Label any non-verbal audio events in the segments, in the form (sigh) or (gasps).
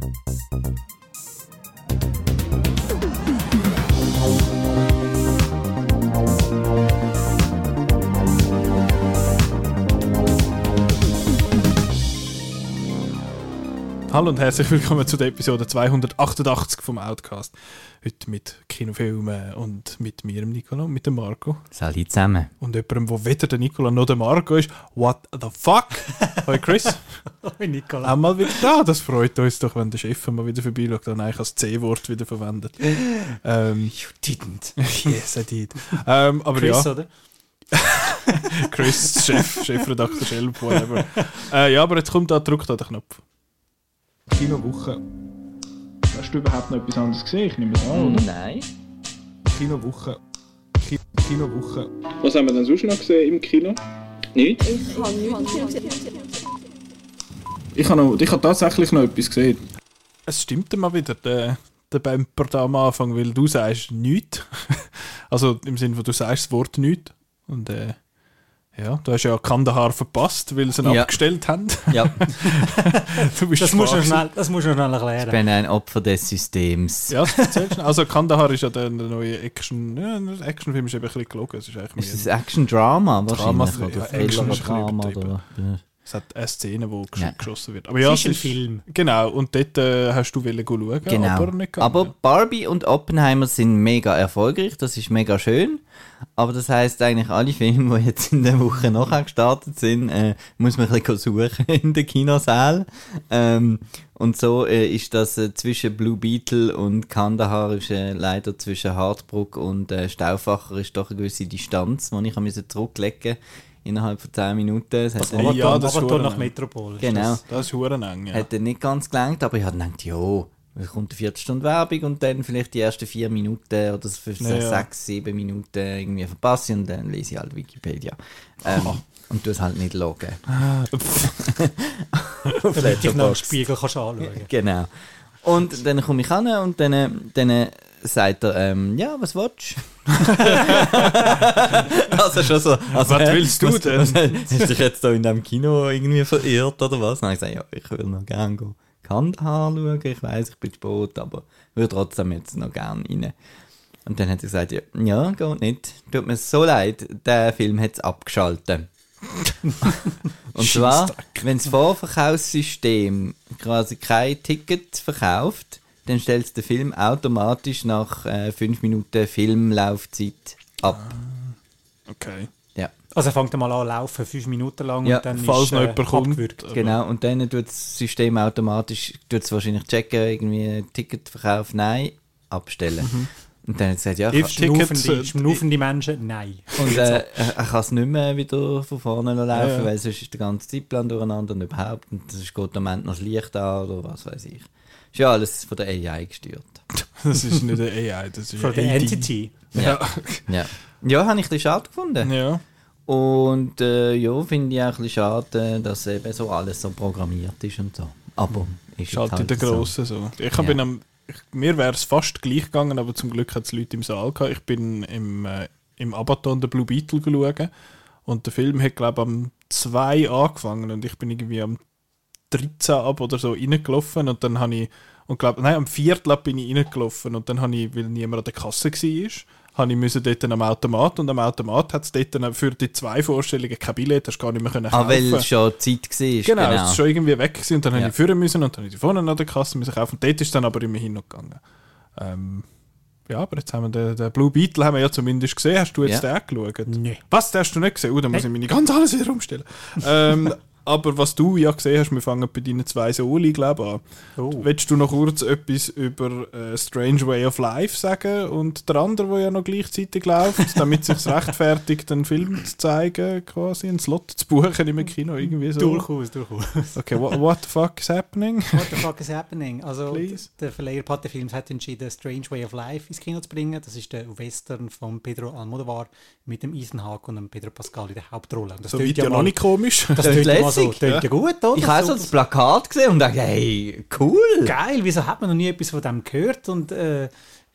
Thank you. Hallo und herzlich willkommen zu der Episode 288 vom Outcast. Heute mit Kinofilmen und mit mir, dem Nicola, und mit dem Marco. Salut zusammen. Und jemandem, wo weder der Nicola noch der Marco ist. What the fuck? (laughs) Hoi Chris. Hoi Nicola. Auch mal wieder da. Das freut uns doch, wenn der Chef mal wieder vorbeischaut und eigentlich als C-Wort wieder verwendet. (laughs) ähm, You didn't. yes, I did. Ähm, aber Chris, ja, oder? (laughs) Chris, Chef, Chefredakteur Schelp, whatever. äh, ja, aber jetzt kommt da, drückt da den Knopf. Kinowoche. Hast du überhaupt noch etwas anderes gesehen? Ich nehme es an, oder? Nein. Kinowoche. Ki Kinowoche. Was haben wir denn sonst noch gesehen im Kino? Nicht? Ich habe, noch, ich habe tatsächlich noch etwas gesehen. Es stimmt mal wieder, der, der Bumper da am Anfang, weil du sagst nichts. (laughs) also im Sinne von, du sagst das Wort nichts. Und äh, ja, du hast ja Kandahar verpasst, weil sie ihn Ja. abgestellt haben. Ja, (laughs) du bist Das musst, du schnell, das musst du schnell ich erklären. bin ein Opfer des Systems. Ja, das erzählst du. Also Kandahar ist ja der, der neue Action... Ja, der Actionfilm ist eben ein bisschen gelogen. Es ist eigentlich Ist das mehr... Action-Drama Drama, wahrscheinlich? ja, oder Action ein Drama? übertrieben. Oder, ja. Es hat eine Szene, wo gesch Ja. geschossen wird. Aber ja, es ist ein Film. Genau, und dort äh, hast du wollen schauen, Genau. aber nicht gegangen. Aber Barbie und Oppenheimer sind mega erfolgreich, das ist mega schön. Aber das heißt eigentlich, alle Filme, die jetzt in der Woche nachher gestartet sind, äh, muss man ein bisschen suchen (laughs) in den Kinosaal. Ähm, und so äh, ist das äh, zwischen Blue Beetle und Kandahar ist äh, leider zwischen Hartbruck und äh, Stauffacher ist doch eine gewisse Distanz, die ich zurücklegen innerhalb von 10 Minuten. Es Aber nicht, ja, das verdammt nach. Metropol. genau, das- Das ist eng, ja. hat dann nicht ganz gelangt, aber ich habe gedacht, ja, es kommt eine Viertelstunde Werbung und dann vielleicht die ersten vier Minuten oder für Ja, ja. sechs, sieben Minuten irgendwie verpasse ich und dann lese ich halt Wikipedia. Ähm, Und tu es halt nicht loggen. (laughs) Auf Damit ich noch im. Spiegel kannst anschauen Genau. Und dann komme ich an und dann, dann sagt er, ähm, ja, was willst du? (laughs) (laughs) also schon so. Also, Was willst du was- denn? was- Hast du dich jetzt da in diesem Kino irgendwie verirrt oder was? Dann habe ich gesagt, ja, ich will noch gerne gehen. Kandahar schauen, ich weiss, ich bin spät, aber ich würde trotzdem jetzt noch gerne rein. Und dann hat er gesagt, ja, ja, geht nicht. Tut mir so leid, der Film hat es abgeschaltet. (laughs) Und zwar, wenn das Vorverkaufssystem quasi kein Ticket verkauft, dann stellt es den Film automatisch nach 5 Minuten Filmlaufzeit ab. Okay. Ja, Also er fängt einmal an laufen, fünf Minuten lang Ja, und dann falls ist noch äh, jemand kommt. abgewürgt. genau. Und dann tut das System automatisch, tut es wahrscheinlich checken, irgendwie Ticketverkauf, nein, abstellen. Und dann hat er gesagt, ja, Schnaufende, äh, schnaufende Menschen, nein. Und äh, er er kann es nicht mehr wieder von vorne laufen, Ja, ja. weil sonst ist der ganze Zeitplan durcheinander und überhaupt. Und es geht am Ende noch das Licht an oder was weiß ich. Ist ja alles von der AI gesteuert. (laughs) Das ist nicht eine AI, das ist AD. entity. Ja. Ja, ja habe ich ein bisschen schade gefunden. ja. Und äh, ja, finde ich auch ein bisschen schade, dass eben so alles so programmiert ist und so. Aber ist Ist halt in der so. Grossen so. Ich Ja. bin am, ich, mir wäre es fast gleich gegangen, aber zum Glück hat es Leute im Saal gehabt. Ich bin im, äh, im Abaton der Blue Beetle geschaut und der Film hat, glaube ich, am 2 angefangen und ich bin irgendwie am 13 ab oder so reingelaufen und dann habe ich, und glaub, nein, am 4. ab bin ich reingelaufen und dann habe ich, weil niemand an der Kasse war, habe ich müssen dort am Automat und am Automat hat es dort dann für die zwei Vorstellungen kein Billett, hast du gar nicht mehr können Ah, kaufen. weil es schon Zeit war. Genau, Genau. es ist schon irgendwie weg gewesen und dann Ja. habe ich führen müssen und dann habe ich vorne an der Kasse müssen kaufen. Und dort ist dann aber immerhin noch gegangen. Ähm, ja, aber jetzt haben wir den, den Blue Beetle haben wir ja zumindest gesehen. Hast du jetzt Ja. den geschaut? Nee. Was, den hast du nicht gesehen? Uh, dann muss ich meine ganz alles wieder umstellen. ähm, (laughs) aber was du ja gesehen hast, wir fangen bei deinen zwei Soli, glaube ich, an. Oh. Willst du noch kurz etwas über äh, Strange Way of Life sagen und der andere, der ja noch gleichzeitig läuft, (laughs) damit es sich rechtfertigt, einen Film zu zeigen, quasi einen Slot zu buchen im Kino, irgendwie so? Durchaus, durchaus. Okay, what, what the fuck is happening? (laughs) What the fuck is happening? Also, Please. der Verleiher Pate Films hat entschieden, Strange Way of Life ins Kino zu bringen. Das ist der Western von Pedro Almodovar mit dem Ethan Hawke und dem Pedro Pascal in der Hauptrolle. Und Das So ja noch nicht komisch. Das ja mal so, lässig, tönt ja. gut, oder? Ich habe so das Plakat gesehen und dachte, hey, cool. Geil, wieso hat man noch nie etwas von dem gehört? Und äh,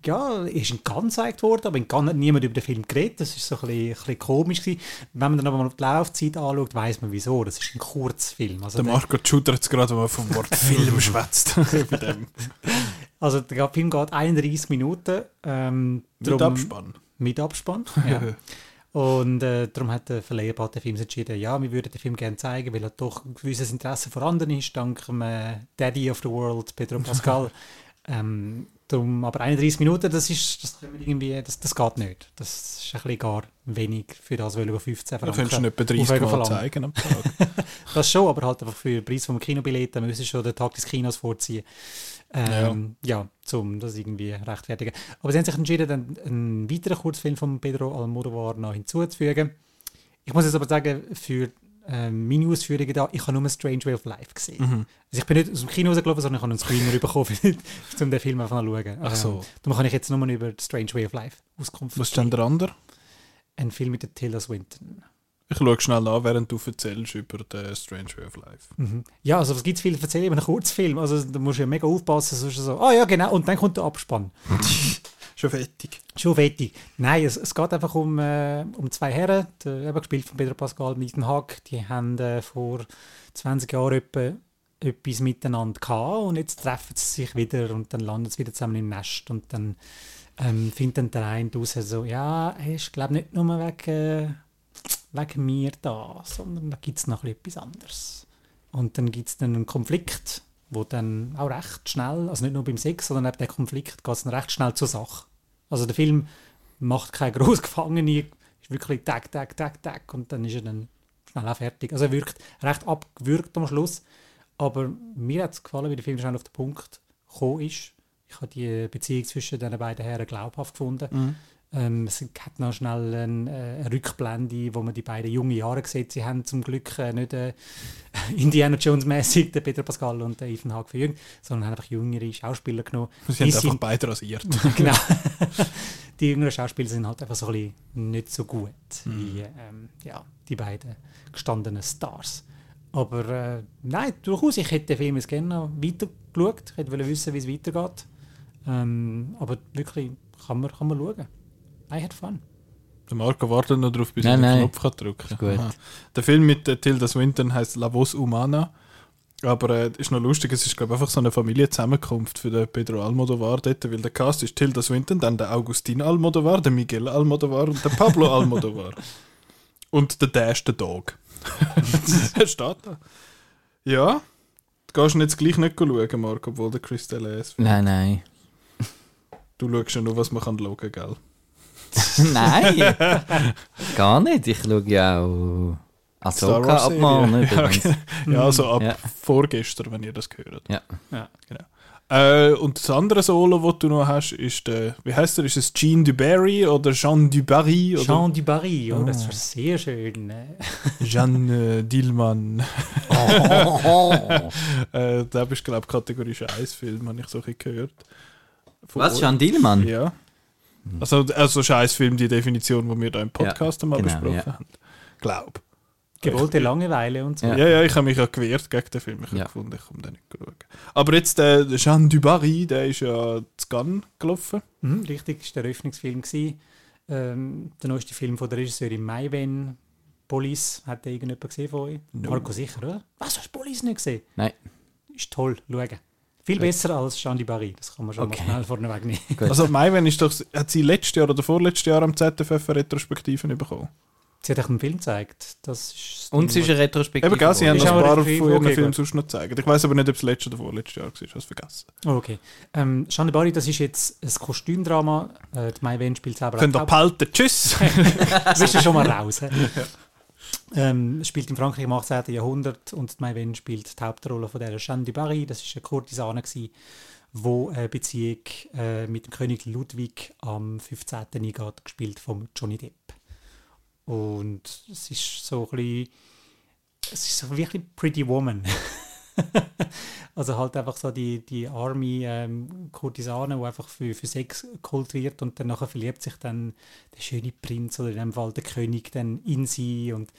ja, ist in Cannes gezeigt worden, aber in Cannes hat niemand über den Film geredet. Das ist so ein bisschen, ein bisschen komisch gewesen. Wenn man dann aber mal die Laufzeit anschaut, weiß man wieso. Das ist ein Kurzfilm. Also Der der- Marco schudert gerade, wenn er vom Wort (laughs) Film schwätzt. (laughs) Also der Film geht 31 Minuten. Ähm, Mit drum- Abspann. Mit Abspann, (laughs) ja. Und äh, darum hat der Verleiher bei den Film entschieden, ja, wir würden den Film gerne zeigen, weil er doch ein gewisses Interesse vorhanden ist, dank dem äh, Daddy of the World, Pedro Pascal. (laughs) ähm, darum, aber 31 Minuten, das ist, das, können wir irgendwie, das, das geht nicht. Das ist ein bisschen gar wenig für das, weil wir 15 Da Franken könntest du etwa 30 Aufwegen Mal verlangen. zeigen am Tag. (laughs) Das schon, aber halt einfach für den Preis vom Kinobillett, dann müssen wir schon den Tag des Kinos vorziehen. Ähm, ja. zum das irgendwie rechtfertigen. Aber sie haben sich entschieden, dann einen weiteren Kurzfilm von Pedro Almodovar noch hinzuzufügen. Ich muss jetzt aber sagen, für ähm, meine Ausführungen da, ich habe nur Strange Way of Life gesehen. Mhm. Also ich bin nicht aus dem Kino rausgelaufen, sondern ich habe einen Screener (laughs) bekommen, um den Film einfach zu schauen. Ach so. Ähm, darum kann ich jetzt nur über Strange Way of Life Auskunft Was ist denn der andere? Ein Film mit der Tilda Swinton. Ich schaue schnell an, während du erzählst über den Strange Way of Life. Mhm. Ja, also was gibt es viel zu erzählen über einen Kurzfilm? Also da musst du ja mega aufpassen, sonst so, ah ja genau, und dann kommt der Abspann. (laughs) Schon fertig. Schon fertig. Nein, es, es geht einfach um, äh, um zwei Herren, der, eben gespielt von Pedro Pascal und Ethan Hawke. Die haben äh, vor 20 Jahren etwa, etwas miteinander gehabt und jetzt treffen sie sich wieder und dann landen sie wieder zusammen im Nest und dann ähm, findet dann der eine raus so, ja, er ist glaube nicht nur wegen, äh, wegen mir da, sondern da gibt es noch etwas anderes. Und dann gibt es einen Konflikt, wo dann auch recht schnell, also nicht nur beim Sex, sondern eben der Konflikt geht dann recht schnell zur Sache. Also der Film macht keine (laughs) grosse Gefangene, ist wirklich tag, tag, tag, tag und dann ist er dann schnell auch fertig. Also er wirkt recht abgewürgt am Schluss, aber mir hat es gefallen, wie der Film schnell auf den Punkt gekommen ist. Ich habe die Beziehung zwischen den beiden Herren glaubhaft gefunden. Ähm, es hat noch schnell eine, äh, eine Rückblende, wo man die beiden jungen Jahre sieht. Sie haben zum Glück äh, nicht äh, (laughs) Indiana Jones mäßig den Peter Pascal und den Ethan Hawke verjüngt, sondern haben einfach jüngere Schauspieler genommen. Sie Die haben einfach sind- beide rasiert. (laughs) genau. (laughs) die jüngeren Schauspieler sind halt einfach so ein bisschen nicht so gut wie ähm, ja, die beiden gestandenen Stars. Aber äh, nein, durchaus, ich hätte den Film jetzt gerne noch weiter geschaut. Ich hätte wollen wissen, wie es weitergeht. Ähm, aber wirklich, kann man, kann man schauen. I had fun. Der Marco wartet noch drauf, bis Nein, er den nein. Knopf kann drücken. Aha. Der Film mit äh, Tilda Swinton heißt La Voz Humana. Aber äh, ist noch lustig, es ist glaube einfach so eine Familienzusammenkunft für den Pedro Almodovar dort, weil der Cast ist Tilda Swinton, dann der Augustin Almodovar, der Miguel Almodovar und der Pablo (laughs) Almodovar. und der Dash, der Dog. (laughs) Er steht da. Ja, du gehst ihn jetzt gleich nicht schauen, Marco, obwohl der Crystal ist. Nein, nein. Du schaust ja nur, was man kann schauen, gell? (laughs) nein! Gar nicht. Ich schaue ja auch Ahsoka ab morgen. Serie. übrigens. (laughs) Ja, also ab Ja. vorgestern, wenn ihr das gehört. Ja. Ja. Genau. Äh, und das andere Solo, das du noch hast, ist der, wie heißt der? Ist es Jean Dubarry oder Jean Dubarry? Oder Jean Dubarry, oh, das Oh. war sehr schön. äh. Jean äh, Dillmann. Oh. (laughs) Äh, da bist du, glaube ich, Kategorie Scheißfilm, habe ich so ein bisschen gehört. Von Was. Jean Dillmann? Ja. Also, also Scheißfilm, die Definition, die wir da im Podcast einmal genau, besprochen ja. haben. Glaub. Gewollte Langeweile und so. Ja, Ja. ja, ich habe mich ja gewehrt gegen den Film. Ich habe Ja. gefunden, ich komme da nicht schauen. Aber jetzt der Jean Dubarry, der ist ja zu Cannes gelaufen. Mhm, richtig, das war der Eröffnungsfilm. gewesen. Ähm, der neueste Film von der Regisseurin Maiwen, Police, hat den irgendjemand gesehen von euch? No. Marco sicher, oder? Was, hast du Police nicht gesehen? Nein. Ist toll, schauen. Viel besser als Jean Dubarry, das kann man schon Okay. mal schnell vorneweg nehmen. (laughs) Also Maiwen ist doch, hat sie letztes Jahr oder vorletztes Jahr am ZFF Retrospektiven bekommen. Sie hat euch einen Film gezeigt. Das ist Und es ist eine Retrospektive. Eben, gell, sie haben noch ein auch paar von ihren okay, Filmen sonst noch gezeigt. Ich weiß aber nicht, ob es letztes oder vorletztes Jahr war, ich habe es vergessen. Oh, Okay. Ähm, Jean Dubarry, das ist jetzt ein Kostümdrama. Äh, die Maiwen spielt selber Könnt ihr behalten, tschüss! (laughs) bist du schon mal raus. (laughs) he? Ähm, spielt in Frankreich im 18. Jahrhundert und die Maïwen spielt die Hauptrolle von der Jeanne du Barry. Das ist eine Kurtisane, die eine Beziehung äh, mit dem König Ludwig am 15. eingeht, gespielt von Johnny Depp. Und es ist so ein bisschen, es ist so wirklich Pretty Woman. (laughs) (laughs) also halt einfach so die, die arme ähm, Kurtisane, die einfach für, für Sex wird und dann nachher verliebt sich dann der schöne Prinz oder in dem Fall der König dann in sie und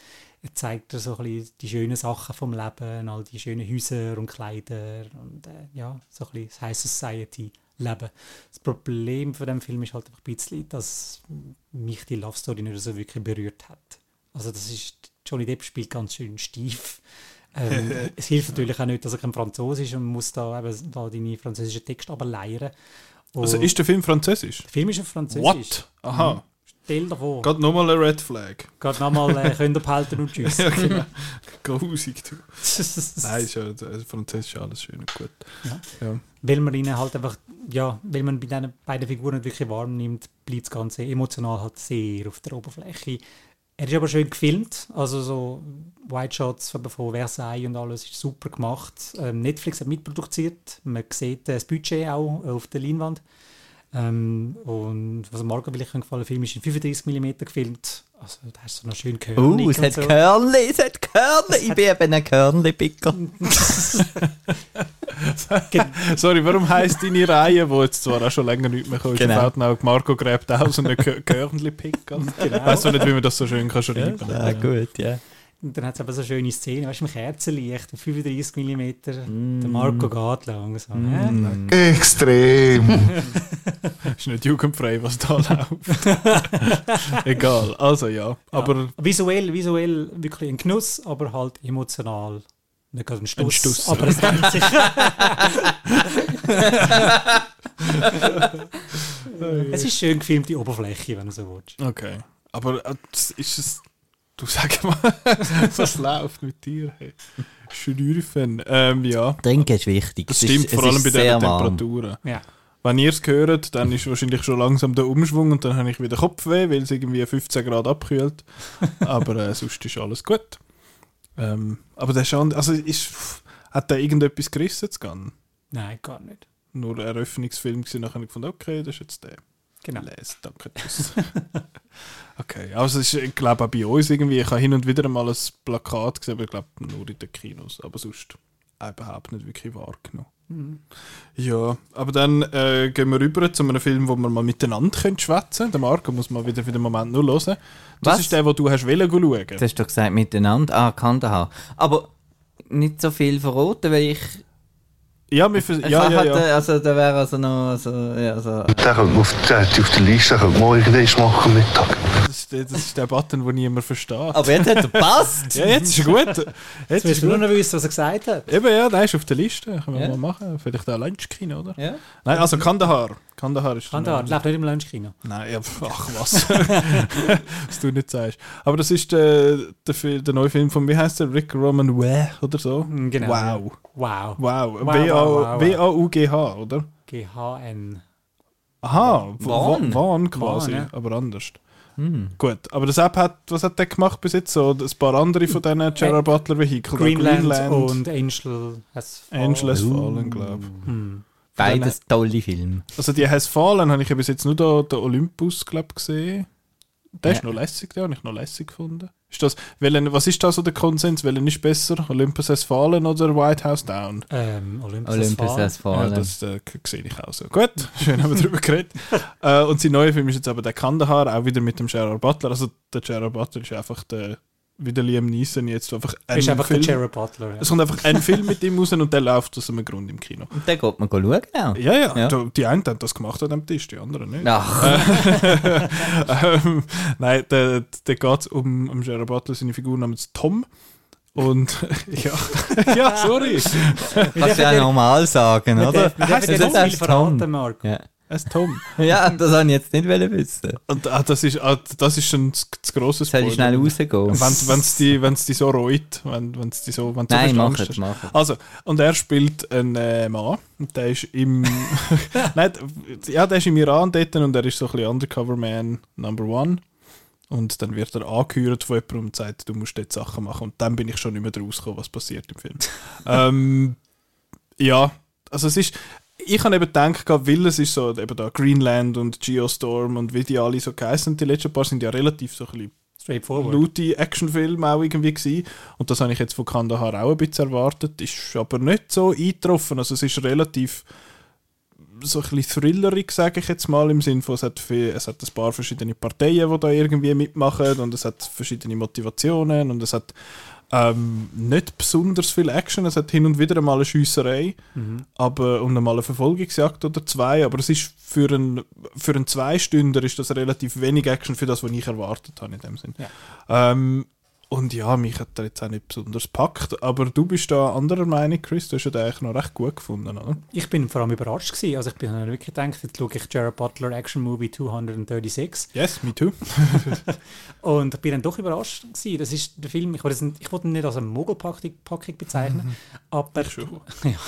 er zeigt ihr so ein bisschen die schönen Sachen vom Leben, all die schönen Häuser und Kleider und äh, ja, so ein bisschen das High Society leben. Das Problem von dem Film ist halt einfach ein bisschen, dass mich die Love Story nicht so wirklich berührt hat. Also das ist, Johnny Depp spielt ganz schön steif. Ähm, (laughs) es hilft natürlich auch nicht, dass er kein Französisch ist und muss da eben da deine französischen Texte aber leiern. Also ist der Film französisch? der Film ist auf Französisch. What? Aha. Stell dir vor. Geht nochmal eine Red Flag. Geht nochmal, äh, könnt ihr behalten und tschüss. (laughs) Ja, genau. Grusig, du. (laughs) Nein, ist ja, also Französisch ist alles schön und gut. Ja. Ja. weil man ihnen halt einfach, ja, weil man bei diesen beiden Figuren nicht wirklich warm nimmt, bleibt das Ganze emotional halt sehr auf der Oberfläche. Er ist aber schön gefilmt, also so White Shots von Versailles und alles ist super gemacht. Ähm, Netflix hat mitproduziert, man sieht das Budget auch auf der Leinwand. Ähm, und was Marco vielleicht gefallen, der Film ist in 35 mm gefilmt, also da ist so noch schön Uh, körnig es hat so. Körnli, es hat Körnli. Ich bin eben ein Körnli-Picker. (laughs) Sorry, warum heisst deine Reihe, wo jetzt zwar auch schon länger nicht mehr kommt, Genau. genau. auch Marco gräbt aus und ein Körnli-Pick. Genau. Weißt du nicht, wie man das so schön kann schreiben kann? Ja, gut, ja. Und dann hat es aber so eine schöne Szene, weißt du, im Kerzenlicht, 35 mm, der Marco geht langsam. Mm. hä? Extrem. (laughs) Ist nicht jugendfrei, was da läuft. (laughs) Egal, also ja. Aber Visuell, visuell wirklich ein Genuss, aber halt emotional. Nicht gerade ein Stuss, Ein Stuss. aber es rennt sich. (laughs) es ist schön gefilmte Oberfläche, wenn du so willst. okay. Aber äh, das ist es. Du sag mal, (laughs) was läuft mit dir? Hey? Schnürfen. Ähm, ja, Trinken ist wichtig. das Es stimmt, ist, vor es allem ist bei diesen. Temperaturen. Ja. Wenn ihr es hört, dann ist wahrscheinlich schon langsam der Umschwung und dann habe ich wieder Kopfweh, weil es irgendwie 15 Grad abkühlt. aber äh, sonst ist alles gut. Ähm, aber der Schand, also ist, hat der irgendetwas gerissen zu gehen? Nein, gar nicht. Nur ein Eröffnungsfilm gewesen, nachher habe ich gefunden, okay, das ist jetzt der. Genau. Les, danke, tschüss. (laughs) okay, also es ist, ich glaube auch bei uns irgendwie, ich habe hin und wieder mal ein Plakat gesehen, aber ich glaube nur in den Kinos, aber sonst auch überhaupt nicht wirklich wahrgenommen. Mhm. Ja, aber dann äh, gehen wir rüber zu einem Film, wo wir mal miteinander können schwätzen. Der Marco muss mal wieder für den Moment nur hören. Das Was? ist der, den du hast wollen schauen. Du hast doch gesagt miteinander. Ah, Kandahar. Aber nicht so viel verraten, weil ich. Ja, wir vers- ich ja, ja, ja. Also, da wäre also noch. Also, ja, so, Der könnte auf, der hat auf der Liste, man irgendwas machen Mittag. Das ist, der- das ist der Button, den niemand versteht. aber jetzt hat er passt! ja, jetzt ist gut. Jetzt Jetzt ist du nur gut. noch wissen, was er gesagt hat. Eben, ja, der ist auf der Liste. Können wir Ja. mal machen. Vielleicht auch Lunchkino, oder? Ja. Nein, also Kandahar. Kandahar ist da, läuft nicht im Lunchkino. Nein, ja, ach was. (laughs) was du nicht sagst. Aber das ist der, der, Fi- der neue Film von, wie heißt der? Rick Roman Weh oder so? Mm, Genau. Wow. Wow. Wow. Wow, W-A- wow, wow. W-A-U-G-H, oder? GHN. Aha, Wahn. Wahn, quasi, Wahn, ja. aber anders. Hm. Gut, aber das App hat, was hat der gemacht bis jetzt? So ein paar andere von diesen Gerard Butler Vehikeln. Greenland, und Angel has fallen. Angel has Fallen, glaube ich. Hm. Beides tolle Filme. Also die Has Fallen habe ich bis jetzt nur da, den Olympus, glaube ich, gesehen. Der ist Ja. noch lässig, den habe ich noch lässig gefunden. Ist das, welchen, was ist da so der Konsens? Welchen ist besser? Olympus Has Fallen oder White House Down? Ähm, Olympus, Olympus has has fallen. Ja, das äh, sehe ich auch so. Gut, (laughs) schön haben wir darüber geredet. äh, und sein neuer Film ist jetzt aber der Kandahar, auch wieder mit dem Gerard Butler. Also der Gerard Butler ist einfach der, wie der Liam Neeson jetzt einfach ein ist einfach Film. der Jared Butler. Ja. es kommt einfach ein Film mit ihm raus und der läuft aus einem Grund im Kino. Und dann geht man schauen auch. Ja, ja, Ja. da- die einen haben das gemacht an dem Tisch, die anderen nicht. Ach, (laughs) ähm, nein, da, da geht es um, um Gerard Butler, seine Figur namens Tom. Und (laughs) ja, (laughs) ja, sorry. kannst du ja normal sagen, Wir oder? dürfen wir dürfen das dir ist nicht viel verraten, Tom. Marco. Ja. Es ist Tom. (laughs) ja, das wollte ich jetzt nicht wissen. Und ah, das ist, ah, das ist schon zu grosses Soll ich schnell rausgehen? Wenn es die, wenn's die so reut, wenn wenn's die so, wenn du Nein, so mach Angst es, mach es. Also, und er spielt einen äh, Mann. Und der ist im. (laughs) (laughs) Nein, ja, der ist im Iran dort und er ist so ein bisschen Undercover Man Number One. Und dann wird er angehört von jemandem und sagt, du musst dort Sachen machen. Und dann bin ich schon nicht mehr draus gekommen, was passiert im Film. ähm, ja, also es ist. Ich habe eben gedacht, weil es ist so, eben da Greenland und Geostorm und wie die alle so geheißen, die letzten paar sind ja relativ so ein bisschen Straightforward. auch irgendwie gewesen. Und das habe ich jetzt von Kandahar auch ein bisschen erwartet. Ist aber nicht so eingetroffen. Also es ist relativ so ein bisschen thrillerig, sage ich jetzt mal, im Sinne von, es hat, viel, es hat ein paar verschiedene Parteien, die da irgendwie mitmachen und es hat verschiedene Motivationen und es hat Ähm, nicht besonders viel Action, es hat hin und wieder mal eine Schiesserei Mhm. aber, und einmal eine Verfolgungsjagd oder zwei, aber es ist für einen, für einen Zweistünder ist das relativ wenig Action für das, was ich erwartet habe in dem Sinn. Ähm, und ja, mich hat er jetzt auch nicht besonders gepackt, aber du bist da anderer Meinung, Chris, du hast ja den eigentlich noch recht gut gefunden, oder? Ich bin vor allem überrascht gewesen. Also ich bin dann wirklich gedacht, jetzt schaue ich Jared Butler Action Movie 236 Yes, me too. (laughs) (laughs) und bin dann doch überrascht gewesen. Das ist der Film, ich wollte, ich wollte ihn nicht als eine Mogelpackung Packung bezeichnen, aber Ich schon. (laughs) ja.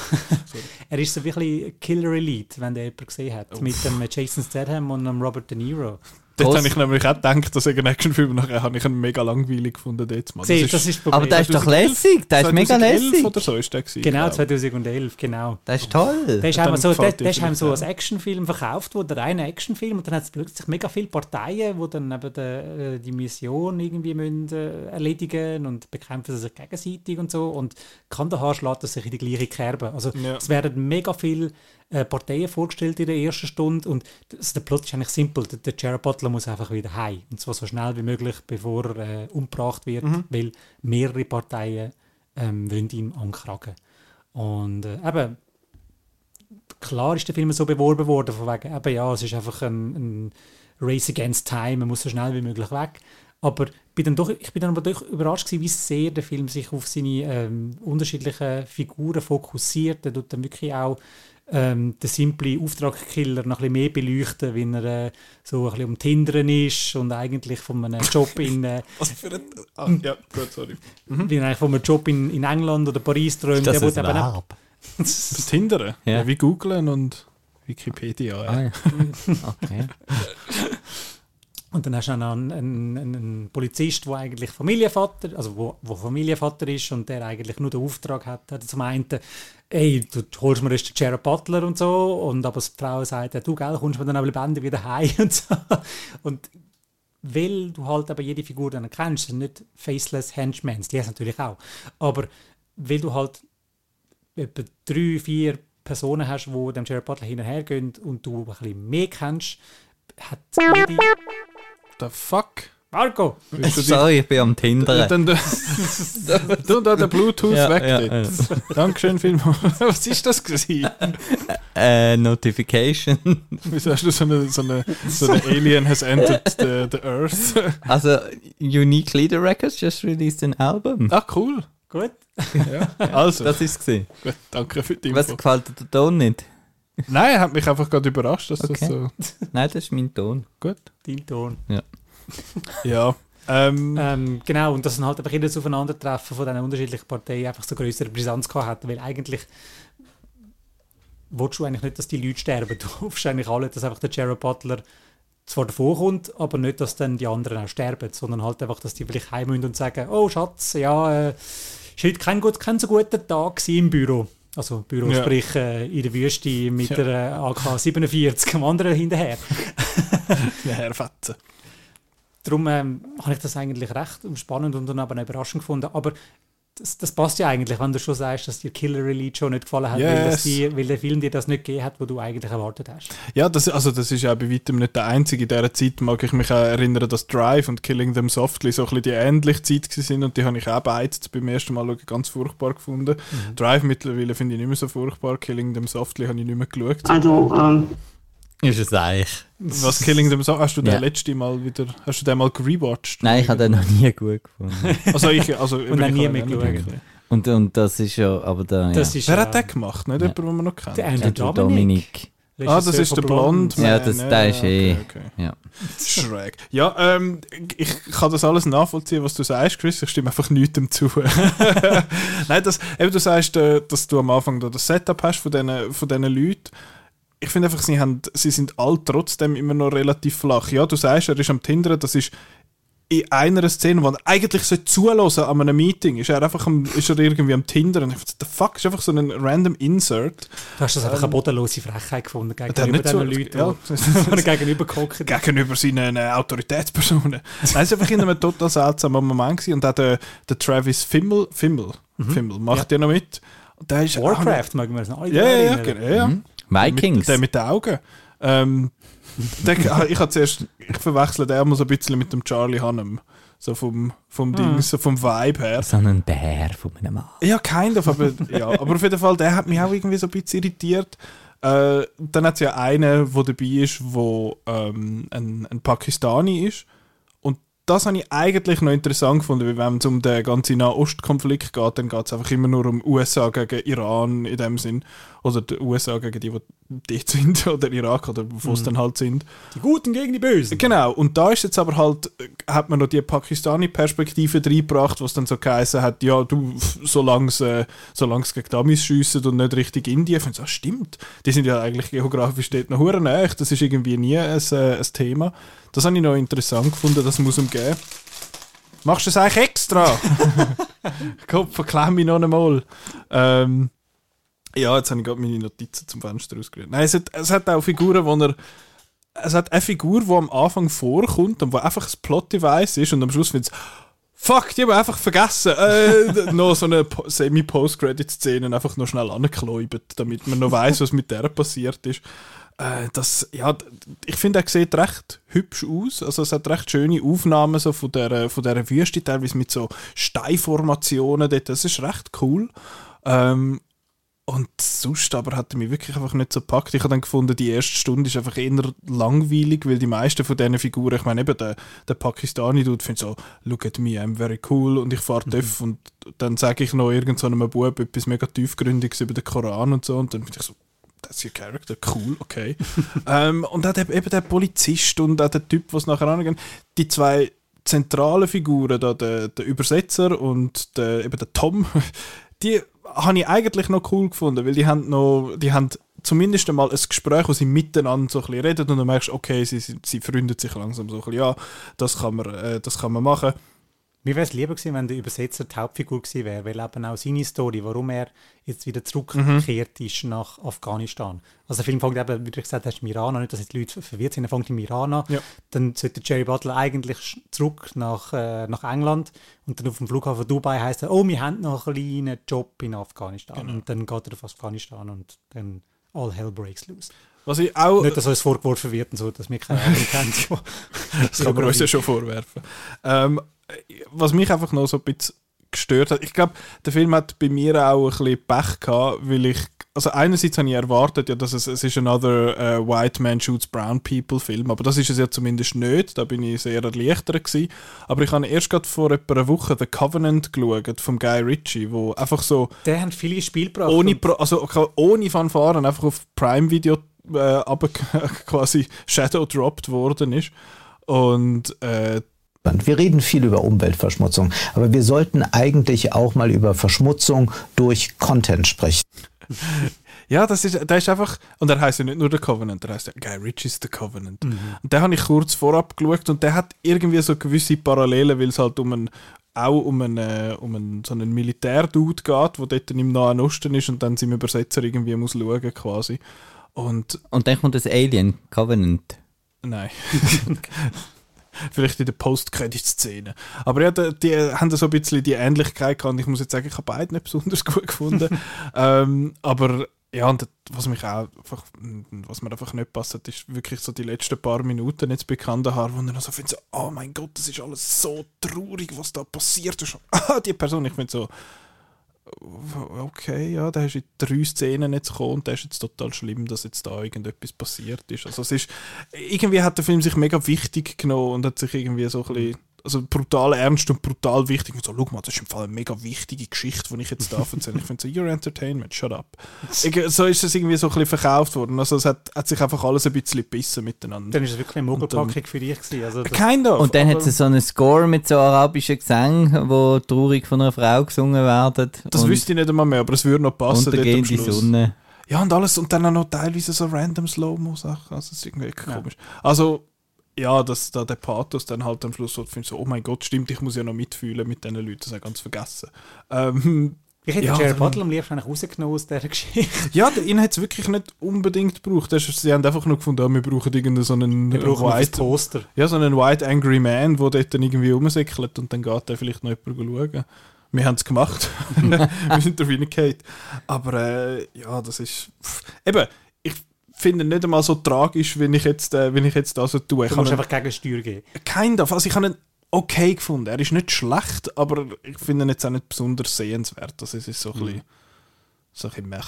er ist so wirklich Killer Elite, wenn der jemand gesehen hat, mit dem Jason Statham und dem Robert De Niro. Dort habe ich nämlich auch gedacht, dass ich einen Actionfilm nachher habe ich ihn mega langweilig gefunden mal. Das ist das Aber Problem. der ist doch lässig, der ist mega 2011 lässig. oder so ist der gewesen, genau, glaub ich. 2011, genau. Der ist toll. Der ist, einfach so, der, der ist einem so als. Actionfilm verkauft worden, der reine Actionfilm, und dann hat es plötzlich mega viele Parteien, die dann eben de, äh, die Mission irgendwie müssen, äh, erledigen und bekämpfen sie sich gegenseitig und so. Und Kandahar schlägt das sich in die gleiche Kerbe. Also Ja. es werden mega viele äh, Parteien vorgestellt in der ersten Stunde und das, der Plot ist eigentlich simpel. Der, der Jared Butler muss einfach wieder heim und zwar so schnell wie möglich, bevor er äh, umgebracht wird, weil mehrere Parteien ähm, wollen ihm ankragen. Und äh, eben, klar ist der Film so beworben worden, von wegen, eben, ja, es ist einfach ein, ein Race against Time, man muss so schnell wie möglich weg. Aber bin dann doch, ich bin dann aber doch überrascht gewesen, wie sehr der Film sich auf seine ähm, unterschiedlichen Figuren fokussiert. Er tut dann wirklich auch ähm, den simplen Auftragskiller noch ein bisschen mehr beleuchten, wie er äh, so ein bisschen um Tindern ist und eigentlich von einem Job (laughs) in... Äh, Was für ein... Ah, ja, gut, sorry. wie er eigentlich von einem Job in, in England oder Paris träumt. Der ein will eben Verb? Das Tindern? Ja. Ja. Wie googlen und Wikipedia. Ja. Ah, ja. (laughs) Okay. Und dann hast du noch einen, einen, einen Polizist, der eigentlich Familienvater, also wo, wo Familienvater ist und der eigentlich nur den Auftrag hat, hat zum einen, ey, du holst mir erst den Jared Butler und so, und aber die Frau sagt, ja, du, gell, kommst mir dann auch lebendig wieder heim (laughs) und so. Und weil du halt aber jede Figur dann kennst, sind nicht faceless Henchmans, die hast natürlich auch, aber weil du halt etwa drei, vier Personen hast, die dem Jared Butler hinterhergehen und du ein bisschen mehr kennst, hat jede... The fuck? Marco! Sorry, ich bin am Tindern. Dann du (laughs) da den Bluetooth Ja, weg ja, dort. Dankeschön vielmals. (laughs) Was ist das gewesen? Äh, Notification. (laughs) Wieso hast du so eine, so eine, so eine Alien has entered the, the Earth? Also, Unique Leader Records just released an album. ah, cool. Gut. Ja. Also, Das ist gesehen. gut, danke für die Was Info. gefällt dir der Ton nicht? Nein, hat mich einfach gerade überrascht, dass Okay. das so (laughs) Nein, das ist mein Ton. gut. Dein Ton. (laughs) Ja. Ähm, Ähm, genau, und dass dann halt einfach jedes Aufeinandertreffen von diesen unterschiedlichen Parteien einfach so größere Brisanz gehabt hat, weil eigentlich willst du eigentlich nicht, dass die Leute sterben. Du (laughs) hoffst eigentlich alle, dass einfach der Jared Butler zwar davor kommt, aber nicht, dass dann die anderen auch sterben, sondern halt einfach, dass die vielleicht heim und sagen, oh Schatz, ja, äh, ist heute kein, gut, kein so guter Tag im Büro. Also Büro, Ja. sprich äh, in der Wüste mit Ja. der äh, AK-47 am anderen hinterher. (laughs) Herr Fetzen. Darum ähm, habe ich das eigentlich recht spannend und dann aber eine Überraschung gefunden. Aber das, das passt ja eigentlich, wenn du schon sagst, dass dir Killer Elite schon nicht gefallen hat, weil, das Yes. die, weil der Film dir das nicht gegeben hat, was du eigentlich erwartet hast. Ja, das, also das ist ja bei weitem nicht der einzige. In dieser Zeit mag ich mich auch erinnern, dass Drive und Killing Them Softly so ein bisschen die ähnliche Zeit sind und die habe ich auch beide beim ersten Mal schauen ganz furchtbar gefunden. Drive mittlerweile finde ich nicht mehr so furchtbar, Killing Them Softly habe ich nicht mehr geschaut. Also, ähm, Ist es eigentlich? Was Killing Them Softly, hast du den Ja. letzte Mal wieder, hast du den mal gerewatcht? Nein, ich habe den noch nie gut gefunden. (laughs) Also ich, also Und dann nie mehr geschaut. Und, und das ist ja, aber der, Das ja. ist Wer ja hat den gemacht? Nicht Ja. jemand, den man noch kennt? der Andrew Andrew Dominic. Dominic. Ah, das ist der Blond. Ja, das- der ist eh- okay, okay. Ja. Schräg. Ja, ähm, ich kann das alles nachvollziehen, was du sagst, Chris. Ich stimme einfach nichts zu. (laughs) Nein, das, eben, du sagst, äh, dass du am Anfang da das Setup hast von diesen, von diesen Leuten. Ich finde einfach, sie, haben, sie sind all trotzdem immer noch relativ flach. Ja, du sagst, er ist am Tindern, das ist in einer Szene, wo er eigentlich so zulassen an einem Meeting, ist er einfach am, ist er irgendwie am Tindern. Und ich dachte, the fuck, ist einfach so ein random Insert. Du hast das einfach eine bodenlose Frechheit gefunden gegenüber nicht so- diesen Leuten, ja. die, (laughs) gegenüber gucken. gegenüber seinen äh, Autoritätspersonen. Nein, es war einfach in einem total seltsamen Moment gewesen. und auch der, der Travis Fimmel, Fimmel, Fimmel macht ja. noch mit. Warcraft, mögen wir uns noch alle Ja, ja, ja, genau, ja. Mhm. Vikings. Mit, der mit den Augen. Ähm, (laughs) der, ich habe zuerst, ich verwechsle den immer so ein bisschen mit dem Charlie Hunnam. So vom, vom Ding, so vom Vibe her. So ein Bär von einem Mann. Ja, kind of, aber, ja, aber auf jeden Fall, der hat mich auch irgendwie so ein bisschen irritiert. Äh, dann hat es ja einen, der dabei ist, wo ähm, ein, ein Pakistani ist. Das habe ich eigentlich noch interessant gefunden, weil wenn es um den ganzen Nahostkonflikt geht, dann geht es einfach immer nur um USA gegen Iran in dem Sinn. Oder die USA gegen die, die dort sind, (laughs) oder Irak, oder wo es dann halt sind. Die Guten gegen die Bösen. Genau, und da ist jetzt aber halt, hat man noch die Pakistani-Perspektive reingebracht, was dann so geheißen hat, ja, du, solange es äh, solang's gegen Damis schiessen und nicht Richtung Indien, ich finde ah, stimmt, die sind ja eigentlich geografisch dort noch hure näher, das ist irgendwie nie ein, äh, ein Thema. Das habe ich noch interessant gefunden, das muss ihm geben. Machst du das eigentlich extra? (laughs) Kopf, verklemm mich noch einmal. Ähm, ja, jetzt habe ich gerade meine Notizen zum Fenster ausgerührt. Nein, es hat, es hat auch Figuren, wo er. Es hat eine Figur, die am Anfang vorkommt und wo einfach das Plot-Device ist und am Schluss findet Fuck, die haben einfach vergessen. Äh, noch so eine Po- Semi-Post-Credit-Szene einfach noch schnell angekläubert, damit man noch weiß, was mit der passiert ist. Äh, das, ja, ich finde, er sieht recht hübsch aus. Also es hat recht schöne Aufnahmen so von der, von der Wüste, teilweise mit so Steinformationen dort. Das ist recht cool. Ähm, und sonst aber hat er mich wirklich einfach nicht so gepackt. Ich habe dann gefunden, die erste Stunde ist einfach eher langweilig, weil die meisten von diesen Figuren, ich meine eben der, der Pakistani-Dude findet so, look at me, I'm very cool und ich fahre TÜV und dann sage ich noch irgend so einem Bub etwas mega tiefgründiges über den Koran und so und dann finde ich so, that's your character, cool, okay. (laughs) ähm, und dann eben eben der Polizist und auch der Typ, was nachher angeht, die zwei zentralen Figuren, da, der, der Übersetzer und der, eben der Tom, (laughs) die habe ich eigentlich noch cool gefunden, weil die haben noch, die haben zumindest einmal ein Gespräch, wo sie miteinander so ein bisschen reden und du merkst, okay, sie, sie, sie freundet sich langsam so ein bisschen, ja, das kann man, äh, das kann man machen. Mir wäre es lieber gewesen, wenn der Übersetzer die Hauptfigur gewesen wäre, weil eben auch seine Story, warum er jetzt wieder zurückgekehrt ist nach Afghanistan. Also der Film fängt eben, wie du gesagt hast, im Iran an, nicht, dass jetzt die Leute verwirrt sind, er fängt im Iran an. Ja. Dann sollte Jerry Butler eigentlich zurück nach, äh, nach England und dann auf dem Flughafen Dubai heißt er, oh, wir haben noch einen kleinen Job in Afghanistan. Und dann geht er auf Afghanistan und dann all hell breaks loose. Was ich auch, Nicht, dass uns vorgeworfen wird und so, dass wir keine Ahnung haben. (laughs) das kann man uns ja schon vorwerfen. Ähm, was mich einfach noch so ein bisschen gestört hat, ich glaube, der Film hat bei mir auch ein bisschen Pech gehabt, weil ich, also einerseits habe ich erwartet, ja, dass es, es ist another äh, White Man Shoots Brown People Film, aber das ist es ja zumindest nicht, da bin ich sehr erleichtert gewesen. Aber ich habe erst gerade vor etwa einer Woche The Covenant geschaut, vom Guy Ritchie, wo einfach so Der hat viele Spiele gebracht. ohne, Pro, also ohne Fanfaren einfach auf Prime Video äh, (laughs) aber quasi Shadow dropped worden ist. Und äh, Wir reden viel über Umweltverschmutzung, aber wir sollten eigentlich auch mal über Verschmutzung durch Content sprechen. (laughs) ja, das ist, der ist einfach, und er heißt ja nicht nur The Covenant, der heißt ja Guy Ritchie's The Covenant. Und den habe ich kurz vorab geschaut und der hat irgendwie so gewisse Parallelen, weil es halt um einen, auch um einen, äh, um einen, so einen Militärdude geht, der dort im Nahen Osten ist und dann seinem Übersetzer irgendwie muss schauen quasi. Und Und dann kommt das Alien Covenant. Nein. (laughs) (laughs) Vielleicht in der Post-Credit-Szene. Aber ja, die, die haben so ein bisschen die Ähnlichkeit gehabt. Ich muss jetzt sagen, ich habe beide nicht besonders (laughs) gut gefunden. ähm, aber ja, und was mich auch einfach, was mir einfach nicht passt, ist wirklich so die letzten paar Minuten jetzt bekannt haben, wo dann so findet, so, oh mein Gott, das ist alles so traurig, was da passiert ist. (laughs) Ah, die Person, ich finde so, okay, ja, da hast du in drei Szenen jetzt gekommen und das ist jetzt total schlimm, dass jetzt da irgendetwas passiert ist. Also es ist, irgendwie hat der Film sich mega wichtig genommen und hat sich irgendwie so ein bisschen, also brutal ernst und brutal wichtig. Und so, schau mal, das ist im Fall eine mega wichtige Geschichte, die ich jetzt da erzähle. Ich finde so, you're entertainment, shut up. (laughs) Ich, so ist es irgendwie so ein bisschen verkauft worden. Also es hat, hat sich einfach alles ein bisschen gebissen miteinander. Dann ist es wirklich eine Mogelpackung für dich gewesen. Also Kind of. Und dann hat es so einen Score mit so arabischen Gesängen, wo traurig von einer Frau gesungen werden. das wüsste ich nicht einmal mehr, aber es würde noch passen. dort am Untergehende Schluss. Sonne. Ja, und alles, und dann auch noch teilweise so random Slow-Mo-Sachen. Also, es ist irgendwie komisch. Also, ja, dass da der Pathos dann halt am Schluss so, so, oh mein Gott, stimmt, ich muss ja noch mitfühlen mit diesen Leuten, das habe ich ganz vergessen. Ähm, ich hätte ja, Jerry dann- Butler am liebsten eigentlich rausgenommen aus dieser Geschichte. ja, der- ihn hat es wirklich nicht unbedingt gebraucht. Sie haben einfach nur gefunden, ah, wir brauchen irgendeinen so einen White, Poster. ja, so einen White Angry Man, der dort dann irgendwie rumsäckelt und dann geht der vielleicht noch jemand schauen. Wir haben es gemacht. (laughs) wir sind da reingehauen. Aber äh, ja, das ist. Pff, eben, finde nicht einmal so tragisch, wenn ich jetzt, äh, wenn ich jetzt da so tue. Ich Du musst einfach gegen Steuer gehen. einen, kind of, also ich habe einen okay gefunden. Er ist nicht schlecht, aber ich finde ihn jetzt auch nicht besonders sehenswert. Also es ist so ein bisschen, so ein bisschen mech.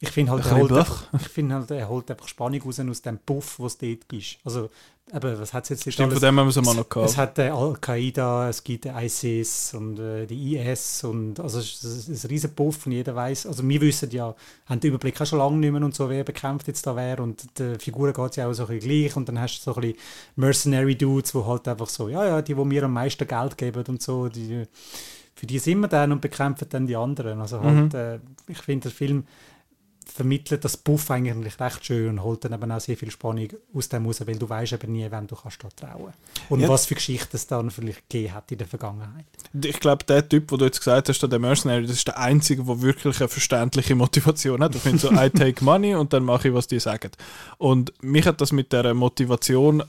Ich finde halt, er holt bisschen einfach, ich finde halt, er holt einfach Spannung raus aus dem Puff, was es dort ist. Also, eben, was hat es jetzt nicht Stimmt, von alles? dem haben wir es mal noch Es gehabt. hat äh, Al-Qaida, es gibt ISIS und äh, die IS und also es ist, es ist ein riesen Puff und jeder weiß, also wir wissen ja, haben den Überblick auch schon lange nicht mehr und so, wer bekämpft jetzt da wer und die Figuren geht es ja auch so ein bisschen gleich und dann hast du so ein bisschen Mercenary Dudes, wo halt einfach so, ja, ja, die, wo mir am meisten Geld geben und so, die, für die sind wir dann und bekämpfen dann die anderen. Also halt, äh, ich finde, der Film vermittelt das Buff eigentlich recht schön und holt dann eben auch sehr viel Spannung aus dem raus, weil du weißt eben nie, wem du kannst da trauen. Und Ja. was für Geschichten es dann vielleicht gegeben hat in der Vergangenheit. Ich glaube, der Typ, den du jetzt gesagt hast, der Mercenary, das ist der Einzige, der wirklich eine verständliche Motivation hat. Ich finde so, I take money und dann mache ich, was die sagen. Und mich hat das mit der Motivation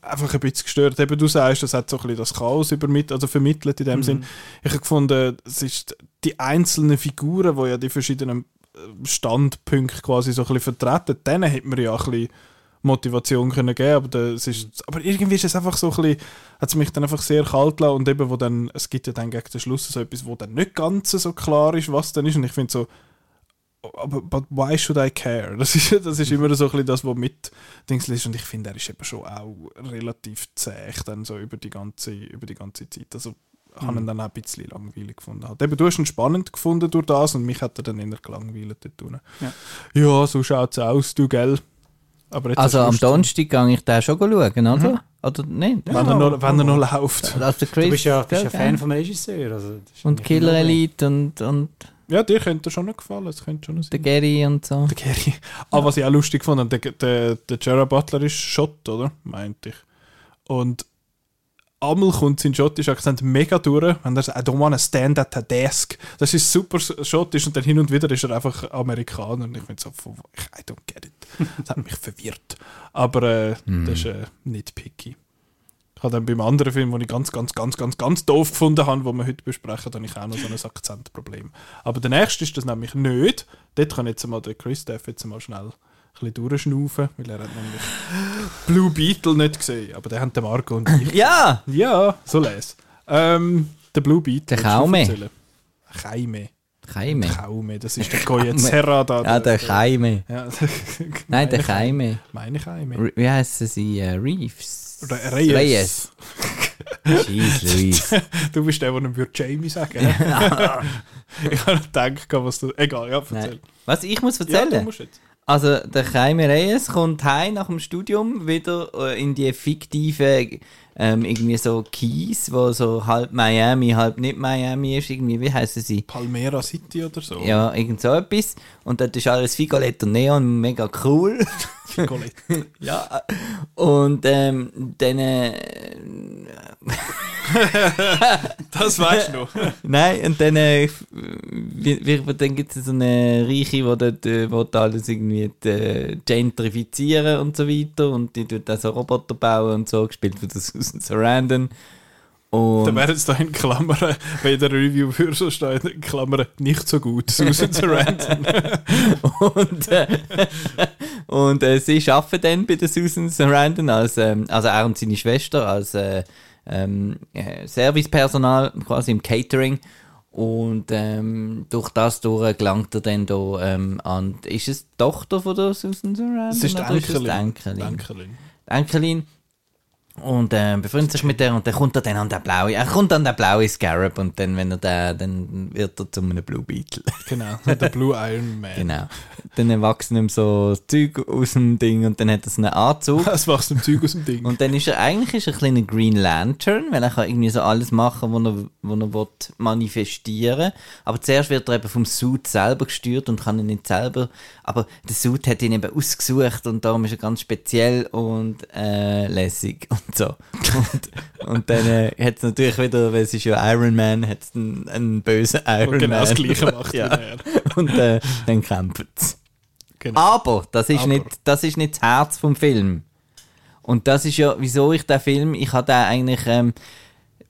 einfach ein bisschen gestört. Eben du sagst, das hat so ein bisschen das Chaos übermittelt, also vermittelt in dem Sinn. Ich habe gefunden, es ist die einzelnen Figuren, die ja die verschiedenen Standpunkte quasi so ein bisschen vertreten, denen hätte man ja ein bisschen Motivation können geben, aber das ist, aber irgendwie ist es einfach so ein bisschen, hat es mich dann einfach sehr kalt gelassen und eben wo dann, es gibt ja dann gegen den Schluss so etwas, wo dann nicht ganz so klar ist, was dann ist und ich finde so, aber but why should I care? Das ist, das ist immer so ein bisschen das, was mit Dings ist und ich finde, er ist eben schon auch relativ zäh dann so über die ganze, über die ganze Zeit. Also ich habe ihn dann auch ein bisschen langweilig gefunden. Halt. Eben, du hast ihn spannend gefunden durch das und mich hat er dann eher gelangweilt dort unten. Ja. ja, so schaut es aus, du, gell? Aber jetzt Also am Donnerstag gehe ich den schon schauen, oder? Oder nicht? wenn, er noch, wenn er noch läuft. Also Chris, Du bist ja, bist ja? Fan vom Regisseur. Also Und Killer Elite und, und Ja, dir könnte er schon noch gefallen. Es könnte schon noch der. Gary und so. Der Gary. Aber was ich auch lustig fand, der, der, der Gerard Butler ist Schott, oder? Meinte ich. Und einmal kommt sein schottischer Akzent mega durch, wenn er sagt, I don't wanna stand at a desk. Das ist super schottisch und dann hin und wieder ist er einfach Amerikaner. Und ich finde so, I don't get it. Das hat mich (laughs) verwirrt. Aber äh, das ist äh, nicht picky. Ich habe dann beim anderen Film, den ich ganz, ganz, ganz, ganz, ganz doof gefunden habe, den wir heute besprechen, habe ich auch noch so ein Akzentproblem. Aber der nächste ist das nämlich nicht. Dort kann jetzt mal der Chris jetzt mal schnell bisschen durchschnaufen, weil er hat nämlich Blue Beetle nicht gesehen. Aber den haben der Marco und ich. (laughs) Ja! Ja, so les. Ähm, der Blue Beetle. Der Kaume. Kaume. Keime. Kaume, das ist der Goye Serra da. Ja, der Keime. Ja, (laughs) Nein, der Keime. Meine. Re- Wie heißen sie? Äh, Reeves? Re- Reyes. (laughs) Jeez, Louise. Du bist der, der ihm würde Jamie sagen. ich habe gedacht, was du. Egal, ja, erzähl. Nein. Was ich muss Ja, erzählen? du musst jetzt. Also, der Jaime Reyes kommt heim nach dem Studium wieder äh, in die fiktive, ähm, irgendwie so Keys, wo so halb Miami, halb nicht Miami ist. Irgendwie, wie heißen sie? Palmera City oder so. Ja, irgend so etwas. Und dort ist alles Figolett und Neon, mega cool. (laughs) Colette. (laughs) ja. Und ähm, dann. Äh, (laughs) Das weißt du noch. (laughs) Nein, und dann, äh, wie, wie, dann gibt es so eine Reiche, die dort äh, will alles irgendwie äh, gentrifizieren und so weiter. Und die tut auch so Roboter bauen und so, gespielt von der Susan Sarandon. Da Und, wäre jetzt da in Klammern, bei der Review für so stehen, in Klammern nicht so gut. Susan Sarandon. und, äh, und äh, sie arbeiten dann bei der Susan Sarandon, als, ähm, also er und seine Schwester, als äh, ähm, äh, Servicepersonal, quasi im Catering. Und ähm, durch das durch gelangt er dann da ähm, an. Ist es die Tochter von der Susan Sarandon? Das ist die es die Enkelin. Enkelin? Enkelin. Und äh, befreundet sich mit der und dann kommt er dann an den blauen, er kommt an den blauen Scarab und dann, wenn er den, dann wird er zu einem Blue Beetle. (laughs) Genau, der Blue Iron Man. Genau. Dann wachsen ihm so Zeug aus dem Ding und dann hat er so einen Anzug. (laughs) Das machst du im Zeug aus dem Ding. Und dann ist er eigentlich ist er ein kleiner Green Lantern, weil er kann irgendwie so alles machen, was er, was er will manifestieren Aber zuerst wird er eben vom Suit selber gesteuert und kann ihn nicht selber. Aber der Suit hat ihn eben ausgesucht und darum ist er ganz speziell und äh, lässig und (laughs) so. Und, und dann äh, hat es natürlich wieder, weil es ist ja Iron Man, hat es einen, einen bösen Iron Und genau Man. das Gleiche macht (laughs) ja. er. Und äh, dann kämpft es. Genau. Aber das ist, Aber. Nicht, das ist nicht das Herz vom Film. Und das ist ja, wieso ich den Film, ich habe den eigentlich ähm,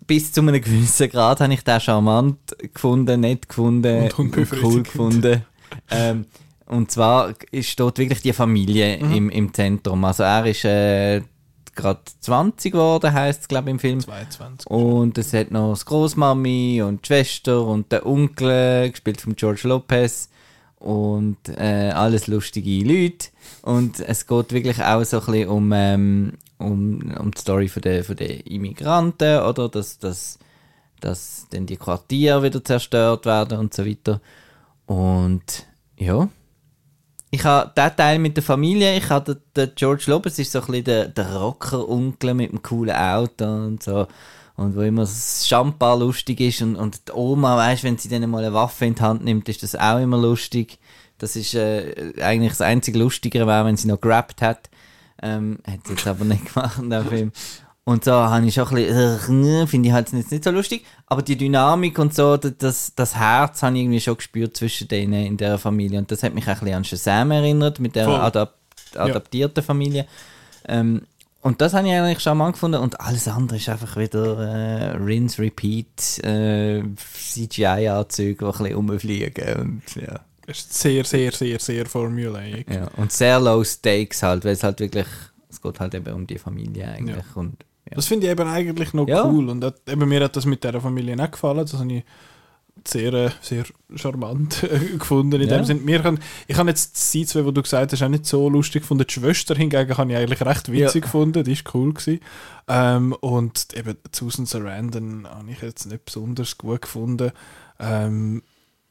bis zu einem gewissen Grad habe ich den charmant gefunden, nett gefunden, Und cool gefunden. ähm, und zwar ist dort wirklich die Familie Mhm. im, im Zentrum. Also er ist äh, sind gerade 20 geworden, heisst es, glaube ich, im Film. 22. Und es hat noch das Großmami und die Schwester und der Onkel, gespielt von George Lopez. Und äh, alles lustige Leute. Und es geht wirklich auch so ein bisschen um, ähm, um, um die Story von der, von der Immigranten, oder? Dass, dass, dass dann die Quartiere wieder zerstört werden und so weiter. Und ja. Ich habe den Teil mit der Familie, ich habe den, den George Lopez ist so ein bisschen der, der Rocker-Onkel mit dem coolen Auto und so. Und wo immer das Champagner lustig ist und, und die Oma, weißt wenn sie dann mal eine Waffe in die Hand nimmt, ist das auch immer lustig. Das ist äh, eigentlich das einzige Lustigere, wenn sie noch gerappt hat. Ähm, hat sie jetzt aber nicht (laughs) gemacht in dem Film. Und so habe ich schon ein bisschen, äh, finde ich halt jetzt nicht so lustig. Aber die Dynamik und so, das, das Herz habe ich irgendwie schon gespürt zwischen denen in der Familie. Und das hat mich ein bisschen an Shazam erinnert, mit der. Adap adaptierten Familie. Ähm, und das habe ich eigentlich schon mal gefunden. Und alles andere ist einfach wieder äh, Rinse, Repeat, äh, CGI-Anzüge, die ein bisschen rumfliegen. Und, ja. Es ist sehr, sehr, sehr, sehr formulaic. Ja, und sehr low stakes halt, weil es halt wirklich, es geht halt eben um die Familie eigentlich. Und, ja. Das finde ich eben eigentlich noch Ja. cool. Und das, eben mir hat das mit dieser Familie nicht gefallen. Das habe ich sehr, äh, sehr charmant (laughs) gefunden. In Ja. dem Sinn, ich habe jetzt die zwei, die du gesagt hast, auch nicht so lustig gefunden. Die Schwester hingegen habe ich eigentlich recht witzig Ja. gefunden. Die ist cool gewesen. Ähm, und eben Susan Sarandon habe ich jetzt nicht besonders gut gefunden. Ähm,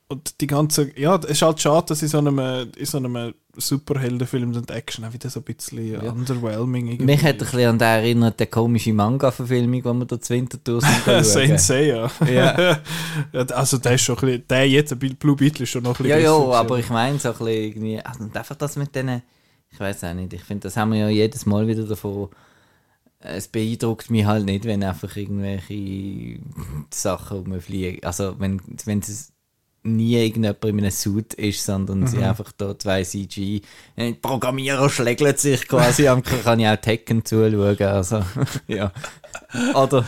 und die ganze, ja, es ist halt schade, dass in so einem, in so einem Superheldenfilm die Action auch wieder so ein bisschen Ja. underwhelming irgendwie Mich hat ein bisschen an den erinnert, der komische Manga-Verfilmung, die wir da zu Winterthur sind. (laughs) Sensei, ja. Ja. (laughs) Ja, also der ist schon ein bisschen, der jetzt, Blue Beetle, ist schon noch ein Ja, bisschen ja, gewesen. aber ich meine so ein bisschen irgendwie, also und einfach das mit denen, ich weiß auch nicht, ich finde, das haben wir ja jedes Mal wieder davon, es beeindruckt mich halt nicht, wenn einfach irgendwelche (laughs) Sachen rumfliegen, also wenn, wenn es nie irgendjemand in einem Suit ist, sondern sie einfach da zwei CG, äh, Programmierer schlägeln sich quasi, am kann ich auch Tekken zuschauen, also, (laughs) ja. Oder,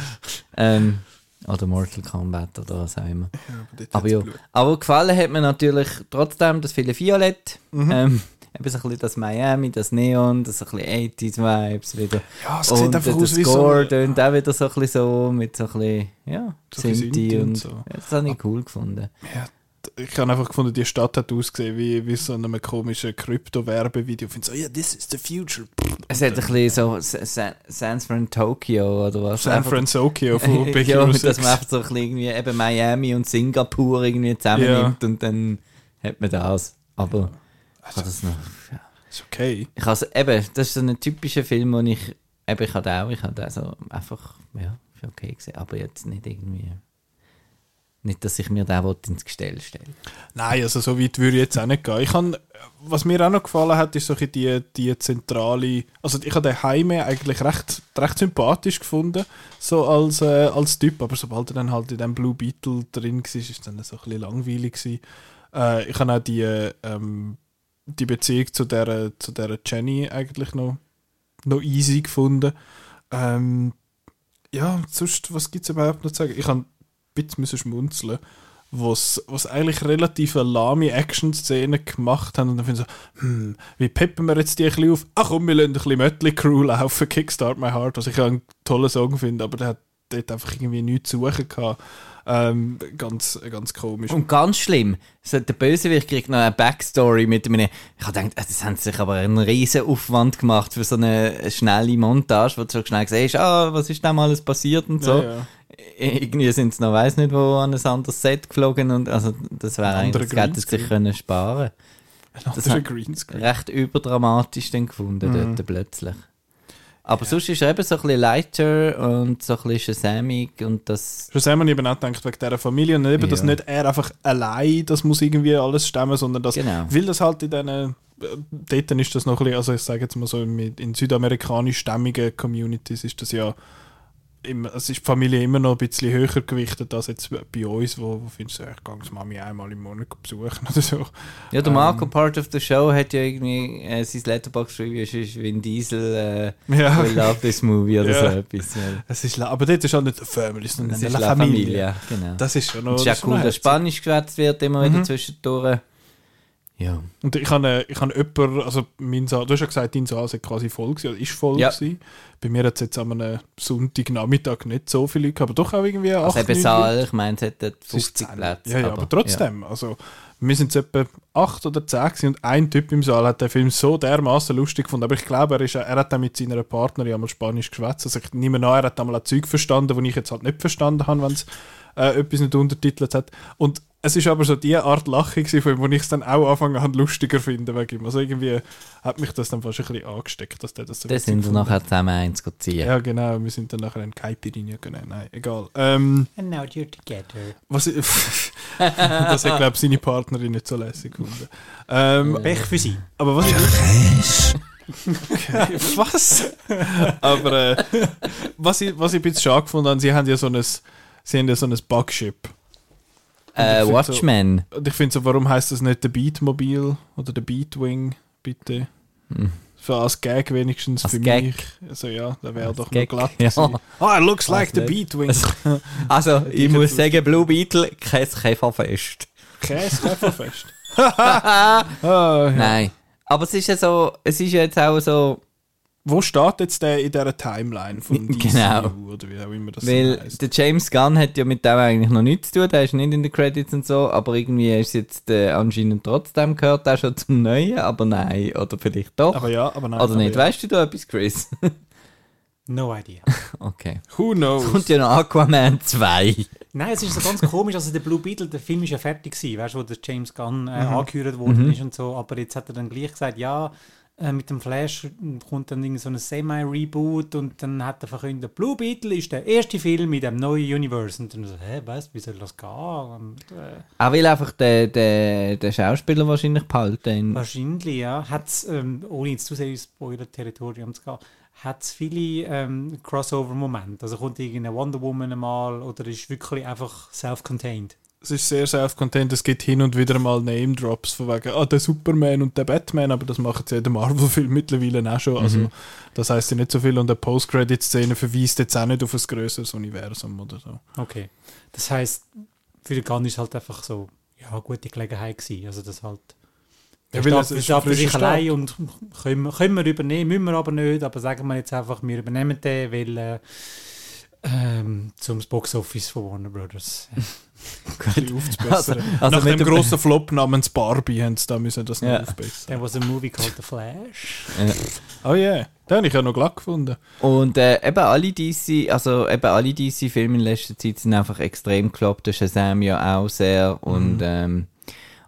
ähm, oder Mortal Kombat oder was auch immer. Ja, aber Aber ja, aber gefallen hat mir natürlich trotzdem das viele Violett. Mhm. Ähm, eben so ein bisschen das Miami, das Neon, das so ein bisschen 80s-Vibes wieder. Ja, es und sieht einfach aus wie Score so... tönt auch wieder so ein bisschen so, mit so ein bisschen, ja, So Sinti und und so. Ja, das habe ich cool gefunden. Ja, ich habe einfach gefunden, die Stadt hat ausgesehen wie, wie so einem komischen Krypto-Werbevideo. Ich finde so, ja, this is the future. Es hat ein bisschen so Sa- Sa- San Fran Tokyo oder was. San Einfach- Francisco (laughs) von Big ja, dass 6. man einfach so ein bisschen irgendwie eben Miami und Singapur irgendwie zusammennimmt und dann hat man das. Aber ich habe das noch... Ja. Ist okay. Ich also, eben, das ist so ein typischer Film, wo ich, eben, ich hatte auch, ich hatte also einfach, ja, ist okay gesehen, aber jetzt nicht irgendwie, nicht, dass ich mir den ins Gestell stelle. Nein, also so weit würde ich jetzt auch nicht gehen. Ich kann, was mir auch noch gefallen hat, ist so die, die zentrale, also ich habe den Heime eigentlich recht, recht sympathisch gefunden, so als, äh, als Typ, aber sobald er dann halt in dem Blue Beetle drin war, ist es dann so ein bisschen langweilig. Äh, ich habe auch die, äh, ähm, die Beziehung zu der, zu der Jenny eigentlich noch, noch easy gefunden. Ähm, ja, sonst, was gibt es überhaupt noch zu sagen? Ich habe bisschen müssen schmunzeln was, was eigentlich relativ lahme Action-Szene gemacht haben und dann finde ich so, hm, wie peppen wir jetzt die ein bisschen auf? Ach komm, wir lassen ein bisschen Mötley Crew laufen, (laughs) Kickstart My Heart, was ich einen tollen Song finde, aber der hat dort einfach irgendwie nichts zu suchen gehabt. Ähm, ganz, ganz komisch. Und ganz schlimm, so, der Bösewicht kriegt noch eine Backstory mit einem, ich habe gedacht, äh, das haben sie sich aber einen riesen Aufwand gemacht für so eine schnelle Montage, wo du so schnell siehst, ah, was ist da mal alles passiert und so. Ja, ja. Irgendwie sind sie noch, weiß nicht wo, an ein anderes Set geflogen und also das wäre eigentlich, das hätte sich Greenscreen. können sparen Ein Das anderer Greenscreen. recht überdramatisch dann gefunden Mhm. dort plötzlich. Aber sonst ist er eben so ein bisschen lighter und so ein bisschen shasamig und das... Schon haben wir eben auch gedacht, wegen dieser Familie und eben, dass Ja. nicht er einfach allein das muss irgendwie alles stemmen, sondern dass, Genau. weil das halt in diesen, äh, dort ist das noch ein bisschen, also ich sage jetzt mal so, in, in südamerikanisch stämmigen Communities ist das ja, immer, es ist die Familie immer noch ein bisschen höher gewichtet als jetzt bei uns, wo, wo findest du, ich gehe die Mami einmal im Monat besuchen oder so. Ja, der Ähm. Marco Part of the Show hat ja irgendwie äh, sein Letterbox-Review ist ist Vin Diesel äh, Ja. We love this movie oder Ja. so etwas. Es ist, aber dort ist halt nicht Family, sondern Es eine ist La Familie. Familia, genau. Das ist schon noch, Und es ist ja cool, dass. Spanisch geschwätzt wird immer wieder Mhm. zwischendurch. Ja. Und ich habe, ich habe jemanden, also mein Saal, du hast ja gesagt, dein Saal sei quasi voll gewesen, oder ist voll Ja. gewesen. Bei mir hat es jetzt an einem Sonntagnachmittag nicht so viele Leute, aber doch auch irgendwie Also 8, eben 9 Saal, ich meine, es hätte Es ist 50 10. Plätze. Ja, ja, aber, trotzdem. Also, wir sind jetzt etwa 8 oder 10 gewesen und ein Typ im Saal hat den Film so dermaßen lustig gefunden. Aber ich glaube, er, ist, er hat dann mit seiner Partnerin einmal Spanisch geschwätzt. Also ich nehme an, er hat einmal ein Zeug verstanden, das ich jetzt halt nicht verstanden habe, wenn es äh, etwas nicht untertitelt hat. Und es ist aber so die Art Lachen von ihm, wo ich es dann auch anfangen habe, lustiger finden wegen ihm. Also irgendwie hat mich das dann fast ein bisschen angesteckt, dass der das so witzig sind wir nachher zusammen eins ziehen. Ja, genau. Wir sind dann nachher in Caipirinha gegangen. Nein, egal. Ähm, And now you're together. was ich, (laughs) das hat, glaube ich, seine Partnerin nicht so lässig gefunden. Ähm, Pech für sie. aber was ich. Okay, was? aber äh, was, ich, was ich ein bisschen schade gefunden habe, sie haben ja so ein, sie haben ja so ein Bugship. Äh, Watchmen. Und ich finde so, warum heißt das nicht der Beatmobil oder der Beatwing, bitte? Hm. Für als Gag wenigstens Als für Gag. mich. Also ja, der wäre doch Gag, noch glatt ja. gewesen. Ah, it looks like the. Beatwing. Also, ich Ich muss sagen, Blue Beetle, kein Käferfest. Käse, (laughs) Käferfest. (laughs) ah, ja. Nein. Aber es ist ja so, es ist ja jetzt auch so, Wo steht jetzt der in dieser Timeline von DCU Genau. oder wie auch immer das weil heisst? der James Gunn hat ja mit dem eigentlich noch nichts zu tun, der ist nicht in den Credits und so, aber irgendwie ist jetzt äh, anscheinend trotzdem gehört er schon zum Neuen, aber nein, oder vielleicht doch. Aber ja, aber nein. oder aber nicht, ja. weißt du da etwas, Chris? (laughs) No idea. (laughs) okay. Who knows? Kommt ja noch Aquaman 2. Nein, es ist so ganz komisch. Also der Blue Beetle, der Film ist ja fertig gewesen, weißt du, wo der James Gunn äh, angehört worden ist und so. Aber jetzt hat er dann gleich gesagt, ja, äh, mit dem Flash kommt dann irgend so ein Semi-Reboot und dann hat er verkündet, Blue Beetle ist der erste Film in dem neuen Universe. Und dann so, hä, was, wie soll das gehen? Und, äh, Er will einfach den, den, den Schauspieler wahrscheinlich behalten. Wahrscheinlich, ja. Hat's, ähm, ohne jetzt zu sehr ins Spoiler-Territorium zu gehen, hat es viele ähm, Crossover-Momente. Also kommt irgendeine Wonder Woman einmal oder ist wirklich einfach self-contained. Es ist sehr self-contained. Es gibt hin und wieder mal Name-Drops von wegen, ah, der Superman und der Batman, aber das machen sie ja in den Marvel-Film mittlerweile auch schon. Also, das heißt ja nicht so viel und eine Post-Credit-Szene verweist jetzt auch nicht auf ein größeres Universum oder so. Okay. Das heisst, für den Gunn ist halt einfach so, ja, gute Gelegenheit gewesen. Also das halt... Ja, weil es ist steht für sich allein und können, wir- können wir übernehmen, müssen wir aber nicht, aber sagen wir jetzt einfach, wir übernehmen den, weil äh, ähm, zum Box-Office von Warner Brothers. (laughs) Bisschen aufzubessern. also Nach mit dem grossen Flop namens Barbie haben sie da müssen das noch Ja. aufbessern. There was a movie called The Flash. Oh yeah, den habe ich ja noch glatt gefunden. Und äh, eben alle DC, also eben alle DC-Filme in letzter Zeit sind einfach extrem geklappt. Der Shazam ja auch sehr. Und, ähm,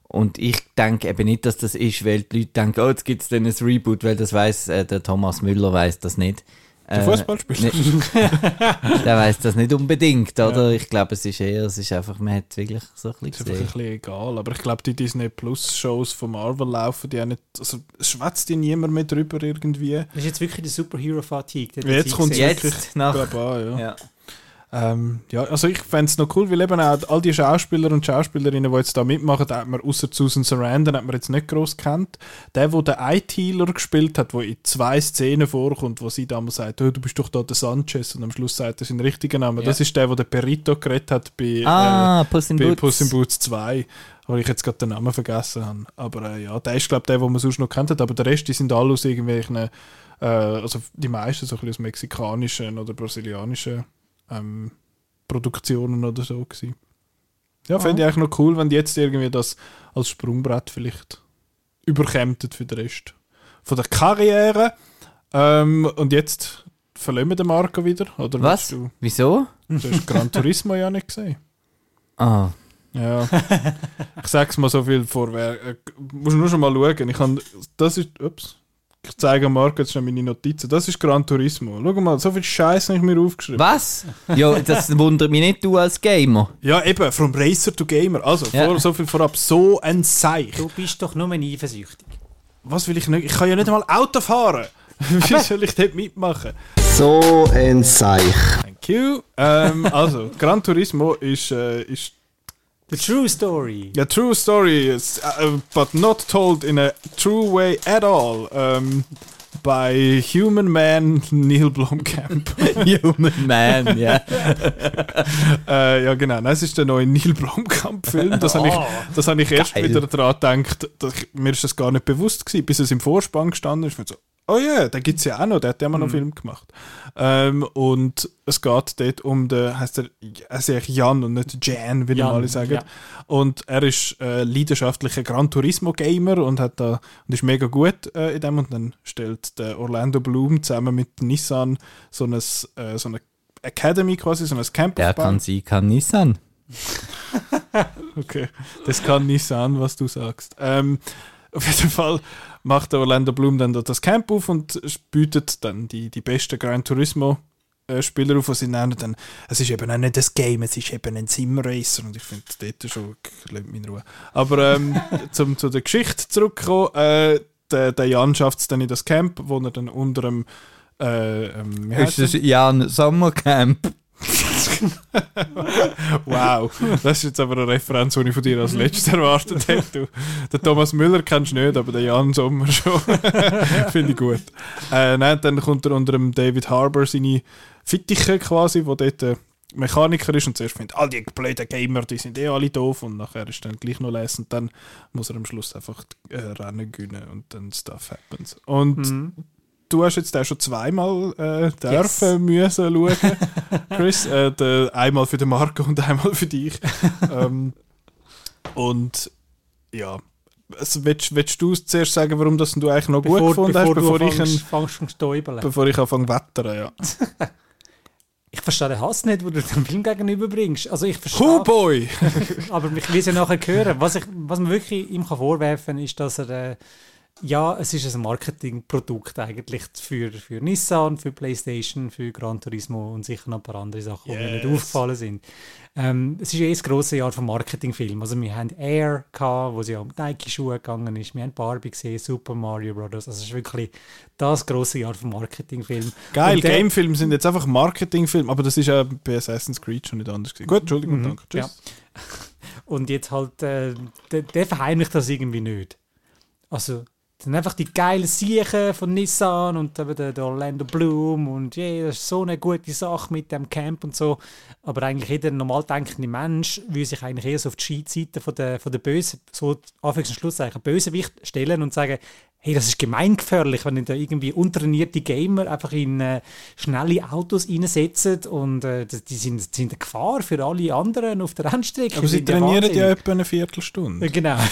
und ich denke eben nicht, dass das ist, weil die Leute denken, oh, jetzt gibt es dann ein Reboot, weil das weiß äh, der Thomas Müller weiß das nicht. Der Äh, Fußballspieler. nicht- der (laughs) weiß das nicht unbedingt, oder? Ich glaube, es ist eher, es ist einfach, man hat es wirklich so ein Ist bisschen einfach ein bisschen egal. Aber ich glaube, die Disney Plus Shows von Marvel laufen, die auch nicht. Also, es schwätzt die niemand mehr drüber irgendwie. Das ist jetzt wirklich die Superhero-Fatigue. Jetzt kommt's gesehen. Jetzt wirklich, nach- glaub auch, ja. Ja. Ähm, ja, also ich fände es noch cool, weil eben auch all die Schauspieler und Schauspielerinnen, die jetzt da mitmachen, da hat man außer Susan Sarandon hat man jetzt nicht groß kennt. Der, der den IT-Healer gespielt hat, der in zwei Szenen vorkommt, wo sie damals sagt, oh, du bist doch da der Sanchez und am Schluss sagt er seinen richtigen Namen. Ja. Das ist der, der den Perito geredet hat bei, Ah, äh, Puss in bei Boots. Puss in Boots 2, wo ich jetzt gerade den Namen vergessen habe. Aber äh, ja, der ist glaube ich der, den man sonst noch kennt hat, aber der Rest, die sind alle aus irgendwelchen, äh, also die meisten so ein bisschen aus mexikanischen oder brasilianischen ähm, Produktionen oder so gewesen. Ja, fände ich eigentlich noch cool, wenn die jetzt irgendwie das als Sprungbrett vielleicht überkämmten für den Rest von der Karriere. Ähm, und jetzt verlieren wir den Marco wieder, oder Was? Du, Wieso? du hast Gran Turismo ja nicht gesehen. (laughs) Ah, Ja. ich sag's mal so viel vorweg. Äh, musst nur schon mal schauen. Ich kann, das ist. Ups. Ich zeige Marco jetzt schon meine Notizen. Das ist Gran Turismo. Schau mal, so viel Scheiß habe ich mir aufgeschrieben. was? ja, das wundert mich nicht, du als Gamer. Ja, eben, from Racer to Gamer. Also, Ja. vor, so viel vorab. So ein Seich. Du bist doch nur eifersüchtig. Was will ich nicht? Ich kann ja nicht einmal Auto fahren. (laughs) Wie soll ich dort mitmachen? So ein Seich. Thank you. Ähm, also, Gran Turismo ist, äh, ist The True Story. Ja, true story, is, uh, but not told in a true way at all. Ähm, bei Human Man Neil Blomkamp. (laughs) Human Man, ja. (laughs) äh, ja, genau. Nein, es ist der neue Neil Blomkamp-Film. Das habe ich, (laughs) das hab ich erst Geil. wieder daran gedacht. Dass ich, mir ist das gar nicht bewusst gewesen, bis es im Vorspann gestanden ist. Ich so, oh ja, yeah, den gibt es ja auch noch. Der hat ja mal noch einen Film gemacht. Ähm, und es geht dort um den, heißt er, er ist eigentlich Jan und nicht Jan, wie Jan, alle sagen. ja. Und er ist äh, leidenschaftlicher Gran Turismo Gamer und hat da und ist mega gut äh, in dem. Und dann stellt der Orlando Bloom zusammen mit Nissan so, ein, äh, so eine Academy quasi, so ein Camp Der kann sie, kann Nissan. (laughs) Okay, das kann nicht sein, was du sagst. Ähm, auf jeden Fall macht der Orlando Bloom dann dort das Camp auf und bietet dann die, die besten Gran Turismo äh, Spieler auf, die sie nennen dann, es ist eben auch nicht das Game, es ist eben ein Simracer und ich finde dort schon, lasst mich in Ruhe. Aber ähm, (laughs) zum, zu der Geschichte zurückkommen, äh, der, der Jan schafft es dann in das Camp, wo er dann unter dem äh, ähm, Ist das Jan Sommercamp? (laughs) Wow, das ist jetzt aber eine Referenz, die ich von dir als letztes erwartet hätte. Du, den Thomas Müller kennst du nicht, aber den Jan Sommer schon. (laughs) Finde ich gut. Äh, nein, dann kommt er unter dem David Harbour seine Fittiche quasi, wo dort äh, Mechaniker ist und zuerst findet, all die blöden Gamer, die sind eh alle doof und nachher ist dann gleich noch lesen und dann muss er am Schluss einfach äh, Rennen gewinnen und dann Stuff happens. Und Mhm. Du hast jetzt auch schon zweimal äh, dürfen müssen schauen, (laughs) Chris. Äh, der, einmal für den Marco und einmal für dich. ähm, und ja, also, willst, willst du zuerst sagen, warum das du eigentlich noch gut gefunden hast, bevor ich, fängst, ein, bevor ich anfange wettern? Ja. (laughs) Ich verstehe den Hass nicht, wo du dem Film gegenüberbringst. Also ich verstehe, Oh boy! (laughs) aber ich will es ja nachher hören. Was, ich, was man wirklich ihm kann vorwerfen kann, ist, dass er... Äh, ja, es ist ein Marketingprodukt eigentlich für, für Nissan, für Playstation, für Gran Turismo und sicher noch ein paar andere Sachen, die mir nicht Yes. aufgefallen sind. Ähm, es ist ja eh das grosse Jahr vom Marketingfilm. Also wir haben Air, gehabt, wo sie ja um Nike-Schuhe gegangen ist. Wir haben Barbie gesehen, Super Mario Bros. Also es ist wirklich das grosse Jahr vom Marketingfilm. Geil, Gamefilme sind jetzt einfach Marketingfilme, aber das ist ja bei Assassin's Creed schon nicht anders gewesen. Gut, Entschuldigung, Mhm, danke. Tschüss. (laughs) Und jetzt halt, äh, der, der verheimlicht das irgendwie nicht. Also, dann einfach die geilen Siechen von Nissan und eben der, der Orlando Bloom und yeah, das ist so eine gute Sache mit dem Camp und so. Aber eigentlich jeder normal denkende Mensch würde sich eigentlich eher so auf die Scheitseite von der, von der Böse, so Anfangs- und Schlusszeichen, Bösewicht stellen und sagen, hey, das ist gemeingefährlich, wenn da irgendwie untrainierte Gamer einfach in äh, schnelle Autos reinsetzen und äh, die sind, die sind eine Gefahr für alle anderen auf der Rennstrecke. Aber sie sind trainieren ja etwa eine Viertelstunde. Ja, Genau. (laughs)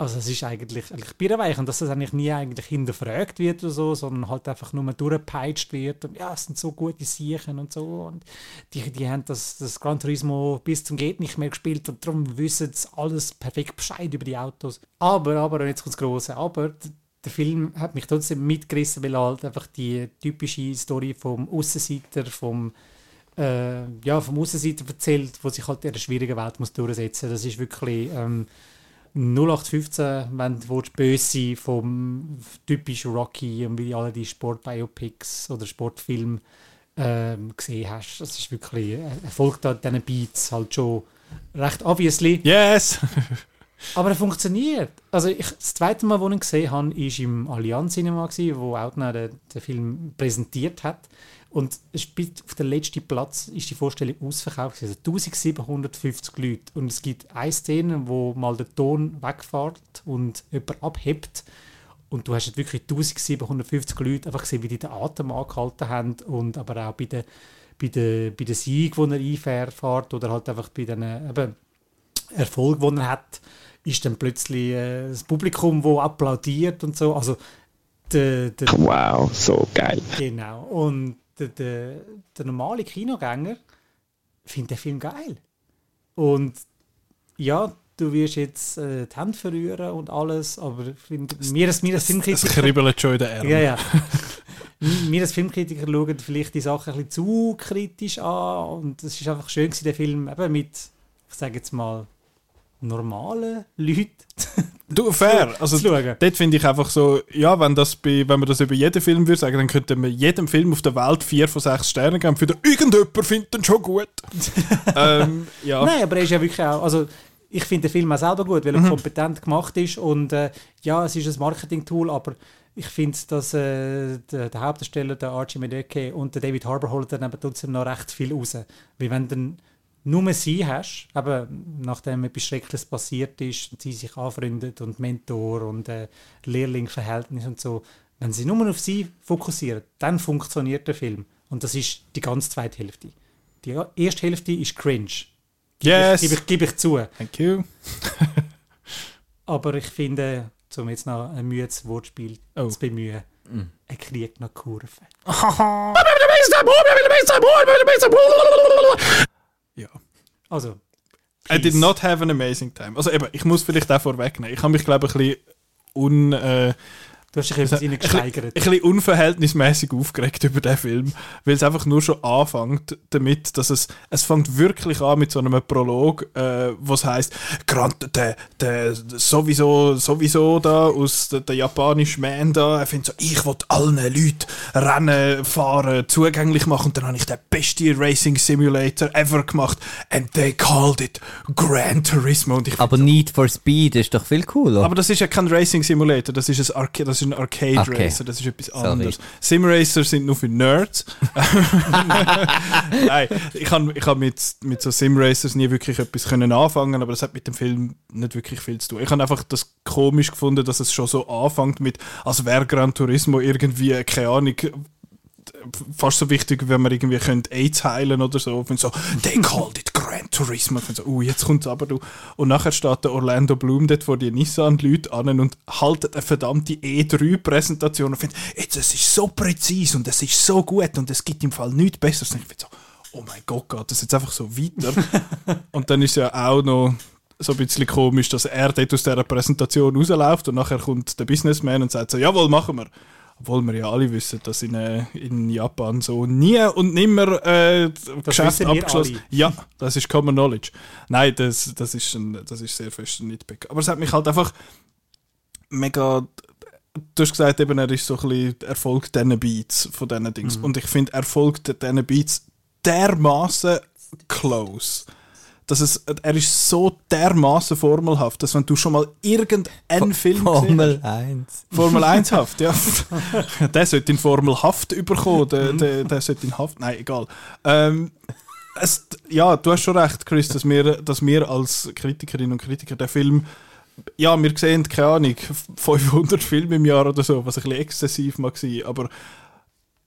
also es ist eigentlich, eigentlich birrenweich und dass das eigentlich nie eigentlich hinterfragt wird oder so, sondern halt einfach nur durchgepeitscht wird und ja, es sind so gute Siechen und so und die, die haben das, das Gran Turismo bis zum geht nicht mehr gespielt und darum wissen sie alles perfekt Bescheid über die Autos. Aber, aber, und jetzt kommt das Große, aber der Film hat mich trotzdem mitgerissen, weil halt einfach die typische Story vom Aussenseiter, vom äh, ja, vom Aussenseiter erzählt, wo sich halt in der schwierigen Welt muss durchsetzen muss. Das ist wirklich ähm, 0815, wenn du böse sein vom typischen Rocky und wie alle die Sportbiopics oder Sportfilme ähm, gesehen hast. Das ist wirklich, er folgt da diesen Beats halt schon recht obviously. Yes! (laughs) Aber er funktioniert. Also ich, das zweite Mal, wo ich ihn gesehen habe, war im Allianz Cinema, gewesen, wo Outner den, den Film präsentiert hat. Und es spielt auf dem letzten Platz ist die Vorstellung ausverkauft. Also 1750 Leute. Und es gibt eine Szene, wo mal der Ton wegfährt und jemand abhebt. Und du hast wirklich 1750 Leute einfach gesehen, wie die den Atem angehalten haben. Und aber auch bei den, bei den, bei den Sieg, die er einfährt, oder halt einfach bei den eben, Erfolg, den er hat, ist dann plötzlich äh, das Publikum, das applaudiert und so. Also, der, der, Wow, so geil. genau. Und der, der, der normale Kinogänger findet den Film geil. Und ja, du wirst jetzt äh, die Hände verrühren und alles, aber ich finde, mir als, mir als Es Filmkritiker... kribbelt schon in den Ärmeln. Ja, ja. (laughs) Wir als Filmkritiker schauen vielleicht die Sachen ein bisschen zu kritisch an und es ist einfach schön gewesen, der Film eben mit, ich sage jetzt mal, normalen Leuten (laughs) Du, fair. Also, zu schauen. dort finde ich einfach so, ja, wenn, das bei, wenn man das über jeden Film würde sagen, dann könnte man jedem Film auf der Welt vier von sechs Sternen geben. Für den irgendjemand findet den schon gut. (laughs) ähm, ja. Nein, aber er ist ja wirklich auch, also ich finde den Film auch selber gut, weil er kompetent gemacht ist und äh, ja, es ist ein Marketing-Tool, aber ich finde, dass äh, der, der Hauptdarsteller, der Archie Medeke und der David Harbour holen dann eben trotzdem noch recht viel raus. Weil wenn dann nur sie hast, eben nachdem etwas Schreckliches passiert ist und sie sich anfreundet und Mentor und äh, Lehrling-Verhältnis und so, wenn sie nur auf sie fokussieren, dann funktioniert der Film. Und das ist die ganze zweite Hälfte. Die erste Hälfte ist cringe. Yes! Gebe ich, gebe ich zu. Thank you. (laughs) Aber ich finde, um jetzt noch ein müdes Wortspiel Oh. zu bemühen, er kriegt noch Kurve. (laughs) Ja. Also, I did please. not have an amazing time. Also eben, ich muss vielleicht auch vorwegnehmen. Ich habe mich, glaube ich, ein bisschen un... Äh, du hast dich etwas ein reingesteigert. ein bisschen unverhältnismäßig aufgeregt über den Film, weil es einfach nur schon anfängt damit, dass es es fängt wirklich an mit so einem Prolog, äh, was heißt Grant der, der sowieso sowieso da aus der, der japanische Man da, er findet so ich will allen Leuten Rennen fahren zugänglich machen und dann habe ich den besten Racing Simulator ever gemacht and they called it Gran Turismo und ich Aber Need for Speed ist doch viel cooler. aber das ist ja kein Racing Simulator, das ist ein, Arca das ist ein Arcade Okay. Racer, das ist etwas Sorry. anderes. Simracer sind nur für Nerds. (laughs) Nein, ich habe ich hab mit, mit so Simracers nie wirklich etwas können anfangen, aber das hat mit dem Film nicht wirklich viel zu tun. Ich habe einfach das komisch gefunden, dass es schon so anfängt mit, als wäre Gran Turismo irgendwie, keine Ahnung, fast so wichtig, wenn man irgendwie könnte AIDS heilen oder so. Und so, they called it Gran Turismo. Und so, uh, jetzt kommt's aber du. Und nachher steht der Orlando Bloom dort vor die Nissan-Leute an und haltet eine verdammte E3-Präsentation und findet, jetzt, es ist so präzise und es ist so gut und es gibt im Fall nichts Besseres. Und ich finde so, oh mein Gott, geht das jetzt einfach so weiter? (laughs) und dann ist ja auch noch so ein bisschen komisch, dass er dort aus dieser Präsentation rausläuft und nachher kommt der Businessman und sagt so, jawohl, machen wir. Obwohl wir ja alle wissen, dass in, äh, in Japan so nie und nimmer äh, Geschäft abgeschlossen. Ja, das ist Common Knowledge. Nein, das, das, ist, ein, das ist sehr fest ein Nitpick. Aber es hat mich halt einfach mega... Du hast gesagt, eben, er ist so ein bisschen Erfolg diesen Beats von diesen Dings. Und ich finde, Erfolg diesen Beats dermaßen close. Dass es, er ist so dermaßen formelhaft, dass wenn du schon mal irgendeinen Film Formel 1. Formel (laughs) 1 Haft, ja. (laughs) der sollte in Formel Haft überkommen, der, der, der sollte in Haft, nein, egal. Ähm, es, ja, du hast schon recht, Chris, dass wir, dass wir als Kritikerinnen und Kritiker den Film, ja, wir sehen, keine Ahnung, 500 Filme im Jahr oder so, was ein bisschen exzessiv mag sein, aber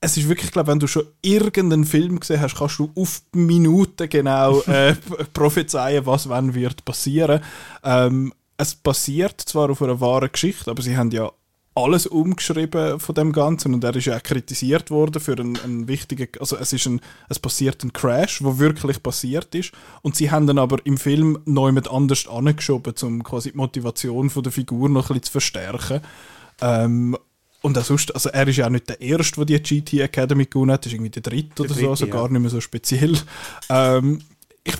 es ist wirklich, glaube wenn du schon irgendeinen Film gesehen hast, kannst du auf die Minute genau (laughs) äh, prophezeien, was wann wird passieren. Ähm, es basiert zwar auf einer wahren Geschichte, aber sie haben ja alles umgeschrieben von dem Ganzen und er ist ja auch kritisiert worden für einen, einen wichtigen, also es ist ein, es passiert ein Crash, wo wirklich passiert ist und sie haben dann aber im Film noch jemand anders angeschoben, um quasi die Motivation von der Figur noch ein bisschen zu verstärken. Ähm, und auch sonst, also er ist ja auch nicht der Erste, der die GT Academy gewonnen hat, das ist irgendwie der Dritte oder so, Dritte, also ja. gar nicht mehr so speziell. Ähm, ich,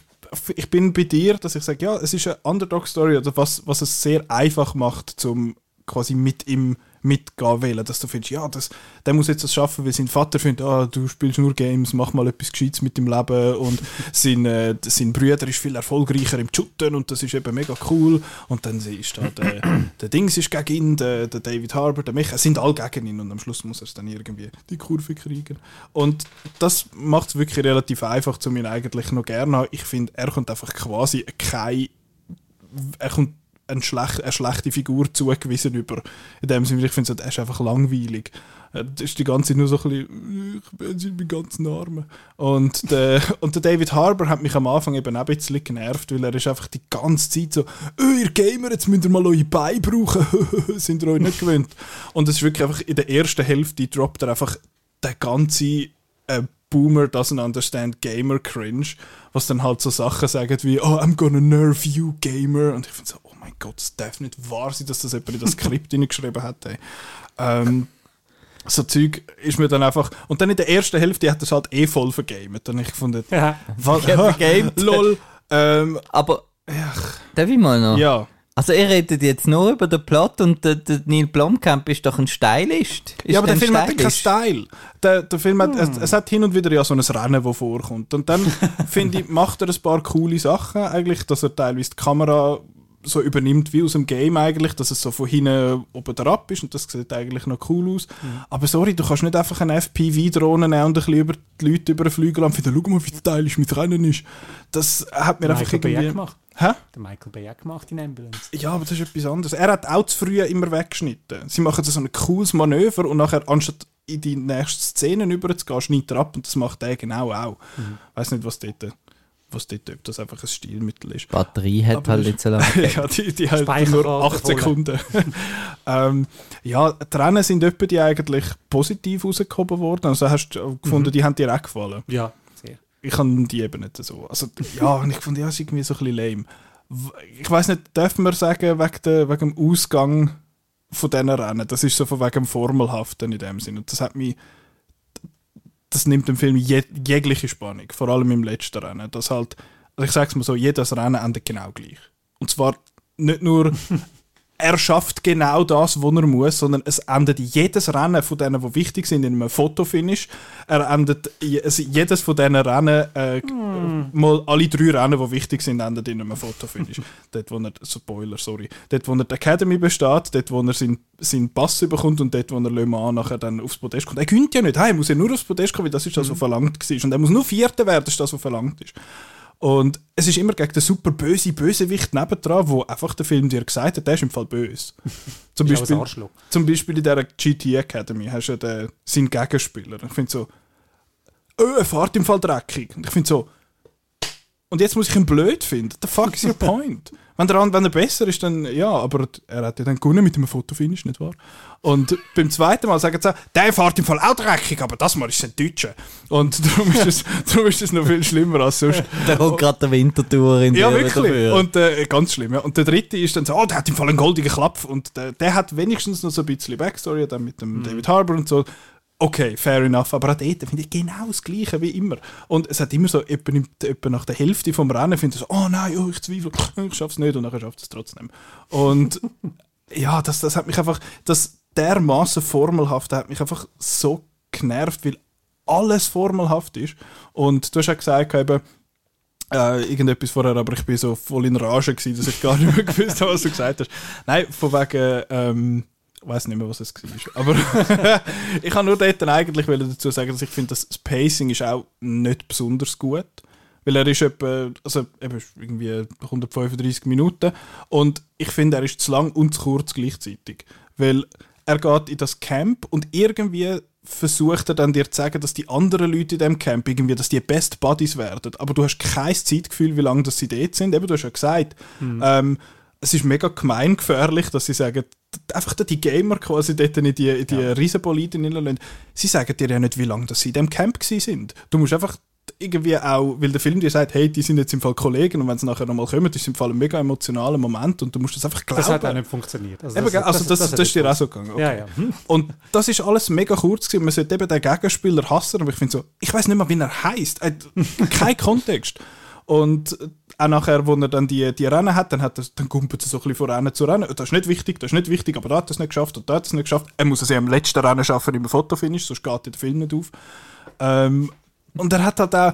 ich bin bei dir, dass ich sage, ja, es ist eine Underdog-Story, oder was, was es sehr einfach macht, zum quasi mit ihm mitgehen wollen, dass du findest, ja, das, der muss jetzt das schaffen, weil sein Vater findet, ah, du spielst nur Games, mach mal etwas Gescheites mit dem Leben und (laughs) sein, äh, sein Bruder ist viel erfolgreicher im Shooten und das ist eben mega cool und dann ist da der, der Dings ist gegen ihn, der, der David Harbour, der Micha, es sind alle gegen ihn und am Schluss muss er es dann irgendwie die Kurve kriegen und das macht es wirklich relativ einfach, zu mir eigentlich noch gerne. Ich finde, er kommt einfach quasi kein er kommt eine, schlecht, eine schlechte Figur zugewiesen über. In dem Sinne, ich finde, er ist einfach langweilig. Er ist die ganze Zeit nur so ein bisschen, ich bin ganzen Arme. Und der, (laughs) und der David Harbour hat mich am Anfang eben auch ein bisschen genervt, weil er ist einfach die ganze Zeit so, «Oh, ihr Gamer, jetzt müsst ihr mal eure Beine brauchen, (laughs) sind ihr euch nicht gewöhnt. Und es ist wirklich einfach, in der ersten Hälfte droppt er einfach den ganzen äh, Boomer doesn't understand Gamer Cringe, was dann halt so Sachen sagen wie, oh, I'm gonna nerve you, Gamer. Und ich finde so, oh mein Gott, das darf nicht wahr sein, dass das jemand in das Skript (laughs) hineingeschrieben hat. Ey. Ähm, so Zeug ist mir dann einfach. Und dann in der ersten Hälfte hat er es halt eh voll vergamet. Und ich gefunden, Ja. (laughs) was, (laughs) vergamet. lol. Ähm, Aber darf ich mal noch? ja, Also ihr redet jetzt nur über den Plot und der, der Neil Blomkamp ist doch ein Stylist. Ist ja, aber der Film hat keinen Stylist? Style. Der, der Film hat, Hm. es, es hat hin und wieder ja so ein Rennen, das vorkommt. Und dann, finde ich, macht er ein paar coole Sachen eigentlich, dass er teilweise die Kamera so übernimmt wie aus dem Game eigentlich, dass es so von hinten oben drauf ist und das sieht eigentlich noch cool aus. Hm. Aber sorry, du kannst nicht einfach eine FPV-Drohne nehmen und ein bisschen über die Leute über den Flügel und finden, schau mal, wie stylisch mit Rennen ist. Das hat mir einfach Michael Bay irgendwie... gemacht. Hä? Der Michael Bay hat gemacht in Ambulance. Ja, aber das ist etwas anderes. Er hat auch zu früh immer weggeschnitten. Sie machen so ein cooles Manöver und nachher, anstatt in die nächste Szene überzugehen, schneidet er ab und das macht er genau auch. Mhm. weiß nicht, was dort, was dort, ob das einfach ein Stilmittel ist. Die Batterie hat Aber halt nicht so lange. (laughs) ja, die, die halt nur Speicherrate 8 voll. Sekunden. (laughs) ähm, ja, die Rennen sind etwa die eigentlich positiv rausgehoben worden. Also hast du Mhm. gefunden, die haben dir auch gefallen. Ja, sehr. Ich kann die eben nicht so. Also, ja, und ich fand, ja, ist irgendwie so ein bisschen lame. Ich weiß nicht, dürfen wir sagen, wegen, der, wegen dem Ausgang von diesen Rennen, das ist so von wegen dem Formelhaften in dem Sinn. Und das hat mich, das nimmt dem Film je, jegliche Spannung, vor allem im letzten Rennen. Das halt, also ich sag's mal so, jedes Rennen endet genau gleich. Und zwar nicht nur, (laughs) er schafft genau das, was er muss, sondern es endet jedes Rennen von denen, die wichtig sind, in einem Fotofinish. Er endet je- jedes von diesen Rennen, äh, mal alle drei Rennen, die wichtig sind, endet in einem Fotofinish. (laughs) dort, wo er, Spoiler, sorry, dort, wo er die Academy besteht, dort, wo er seinen, seinen Pass bekommt und dort, wo er Le Mans nachher dann aufs Podest kommt. Er gönnt ja nicht, hey, er muss ja nur aufs Podest kommen, weil das ist das, was verlangt war. Und er muss nur Vierter werden, das ist das, was verlangt ist. Und es ist immer gegen den super böse Bösewicht nebendran, wo einfach der Film dir gesagt hat, der ist im Fall böse. (laughs) Zum Beispiel, zum Beispiel in dieser GT Academy hast du ja den, seinen Gegenspieler. Ich finde so, oh, er fährt im Fall dreckig. Und ich finde so, und jetzt muss ich ihn blöd finden. The fuck is your (laughs) point? Wenn, der, wenn er besser ist, dann ja, aber er hat ja dann gewonnen mit dem Fotofinish, nicht wahr? Und beim zweiten Mal sagen sie, auch, der fährt im Fall auch dreckig, aber das Mal ist es ein Deutscher. Und (laughs) darum ist es, darum ist es noch viel schlimmer als sonst. (laughs) Da kommt gerade der Wintertour in Ja, wirklich. Und äh, ganz schlimm. Ja. Und der dritte ist dann so, oh, der hat im Fall einen goldigen Klapp. Und der, der hat wenigstens noch so ein bisschen Backstory, dann mit dem David Harbour und so. Okay, fair enough. Aber auch dort finde ich genau das Gleiche wie immer. Und es hat immer so, etwa, etwa nach der Hälfte vom Rennen finde ich so, oh nein, oh, ich zweifle, (laughs) ich schaff's nicht. Und nachher schafft es trotzdem. Und (laughs) ja, das, das hat mich einfach, das dermaßen formelhaft hat mich einfach so genervt, weil alles formelhaft ist. Und du hast ja gesagt, eben, äh, irgendetwas vorher, aber ich bin so voll in Rage gewesen, dass ich gar nicht mehr (laughs) gewusst habe, was du gesagt hast. Nein, von wegen, ähm, ich weiß nicht mehr, was es war. Aber (laughs) ich kann nur dort eigentlich dazu sagen, dass ich finde, dass das Pacing ist auch nicht besonders gut. Weil er ist etwa, also eben irgendwie 135 Minuten und ich finde, er ist zu lang und zu kurz gleichzeitig. Weil er geht in das Camp und irgendwie versucht er dann dir zu sagen, dass die anderen Leute in dem Camp irgendwie, dass die Best Buddies werden. Aber du hast kein Zeitgefühl, wie lange dass sie dort sind. Eben, du hast ja gesagt, ähm, es ist mega gemeingefährlich, dass sie sagen, einfach die Gamer quasi dort in die, in die Riesenboliden reinlassen. Sie sagen dir ja nicht, wie lange dass sie in dem Camp sind. Du musst einfach irgendwie auch, weil der Film dir sagt, hey, die sind jetzt im Fall Kollegen und wenn sie nachher nochmal kommen, ist es im Fall ein mega emotionaler Moment und du musst das einfach glauben. Das hat auch nicht funktioniert. Also Eben, gell? also das, das, hat ist dir auch so gegangen. okay. Ja, ja. Und das ist alles mega kurz gewesen. Man sollte eben den Gegenspieler hassen, aber ich finde so, ich weiß nicht mal, wie er heißt. Kein (laughs) Kontext. Und äh, auch nachher, wo er dann die, die Rennen hat, dann, hat er, dann kumpelt er so ein bisschen von Rennen zu Rennen. Das ist nicht wichtig, das ist nicht wichtig, aber da hat er es nicht geschafft und da hat er es nicht geschafft. Er muss es ja im letzten Rennen schaffen, im Fotofinish, sonst geht der Film nicht auf. Ähm, und er hat halt auch,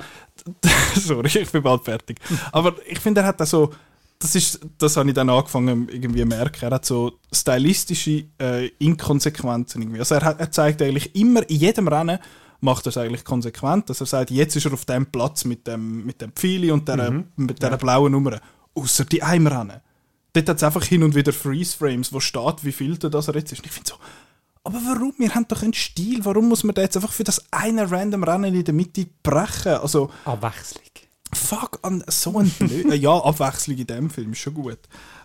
(laughs) sorry, ich bin bald fertig, aber ich finde, er hat auch so, das ist, das habe ich dann angefangen irgendwie merken, er hat so stylistische äh, Inkonsequenzen irgendwie. Also er, hat, er zeigt eigentlich immer, in jedem Rennen macht er es eigentlich konsequent, dass er sagt, jetzt ist er auf dem Platz mit dem, mit dem Pfeili und der, mit der blauen Nummer, außer die einem Rennen. Dort hat es einfach hin und wieder Freeze-Frames, wo steht, wie viel das er jetzt ist. Und ich finde so, aber warum? Wir haben doch einen Stil. Warum muss man da jetzt einfach für das eine random Rennen in der Mitte brechen? Also, Abwechslung. fuck, an so ein blöd. (laughs) ja, Abwechslung in dem Film ist schon gut.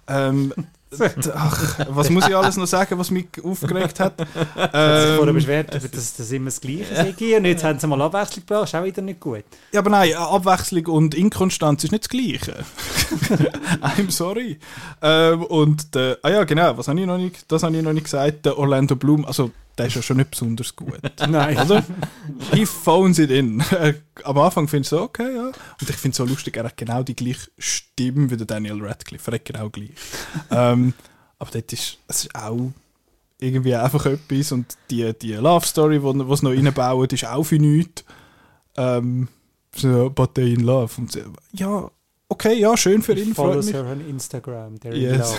Ähm, ach, was muss ich alles noch sagen, was mich aufgeregt hat? Hat sich vorher Ähm, beschwert, dass das immer das Gleiche sei. Und jetzt haben sie mal Abwechslung gebracht. Ist auch wieder nicht gut. ja, aber nein, Abwechslung und Inkonstanz ist nicht das Gleiche. (laughs) I'm sorry. Ähm, und der, ah ja, genau, was habe ich noch nicht, das habe ich noch nicht gesagt. Der Orlando Bloom, also der ist ja schon nicht besonders gut. (laughs) Nein. Oder? He phones it in. (laughs) Am Anfang findest du so, okay, ja. Und ich finde es so lustig, er hat genau die gleiche Stimme wie der Daniel Radcliffe. Er hat genau gleich. (laughs) ähm, aber dort ist, es ist auch irgendwie einfach etwas und die, die Love Story, die sie noch reinbauen, ist auch für nichts. Ähm, so, but they in love. Und so, ja, okay, ja, schön für ihn, Follow freut mich. her on Instagram. There Yes.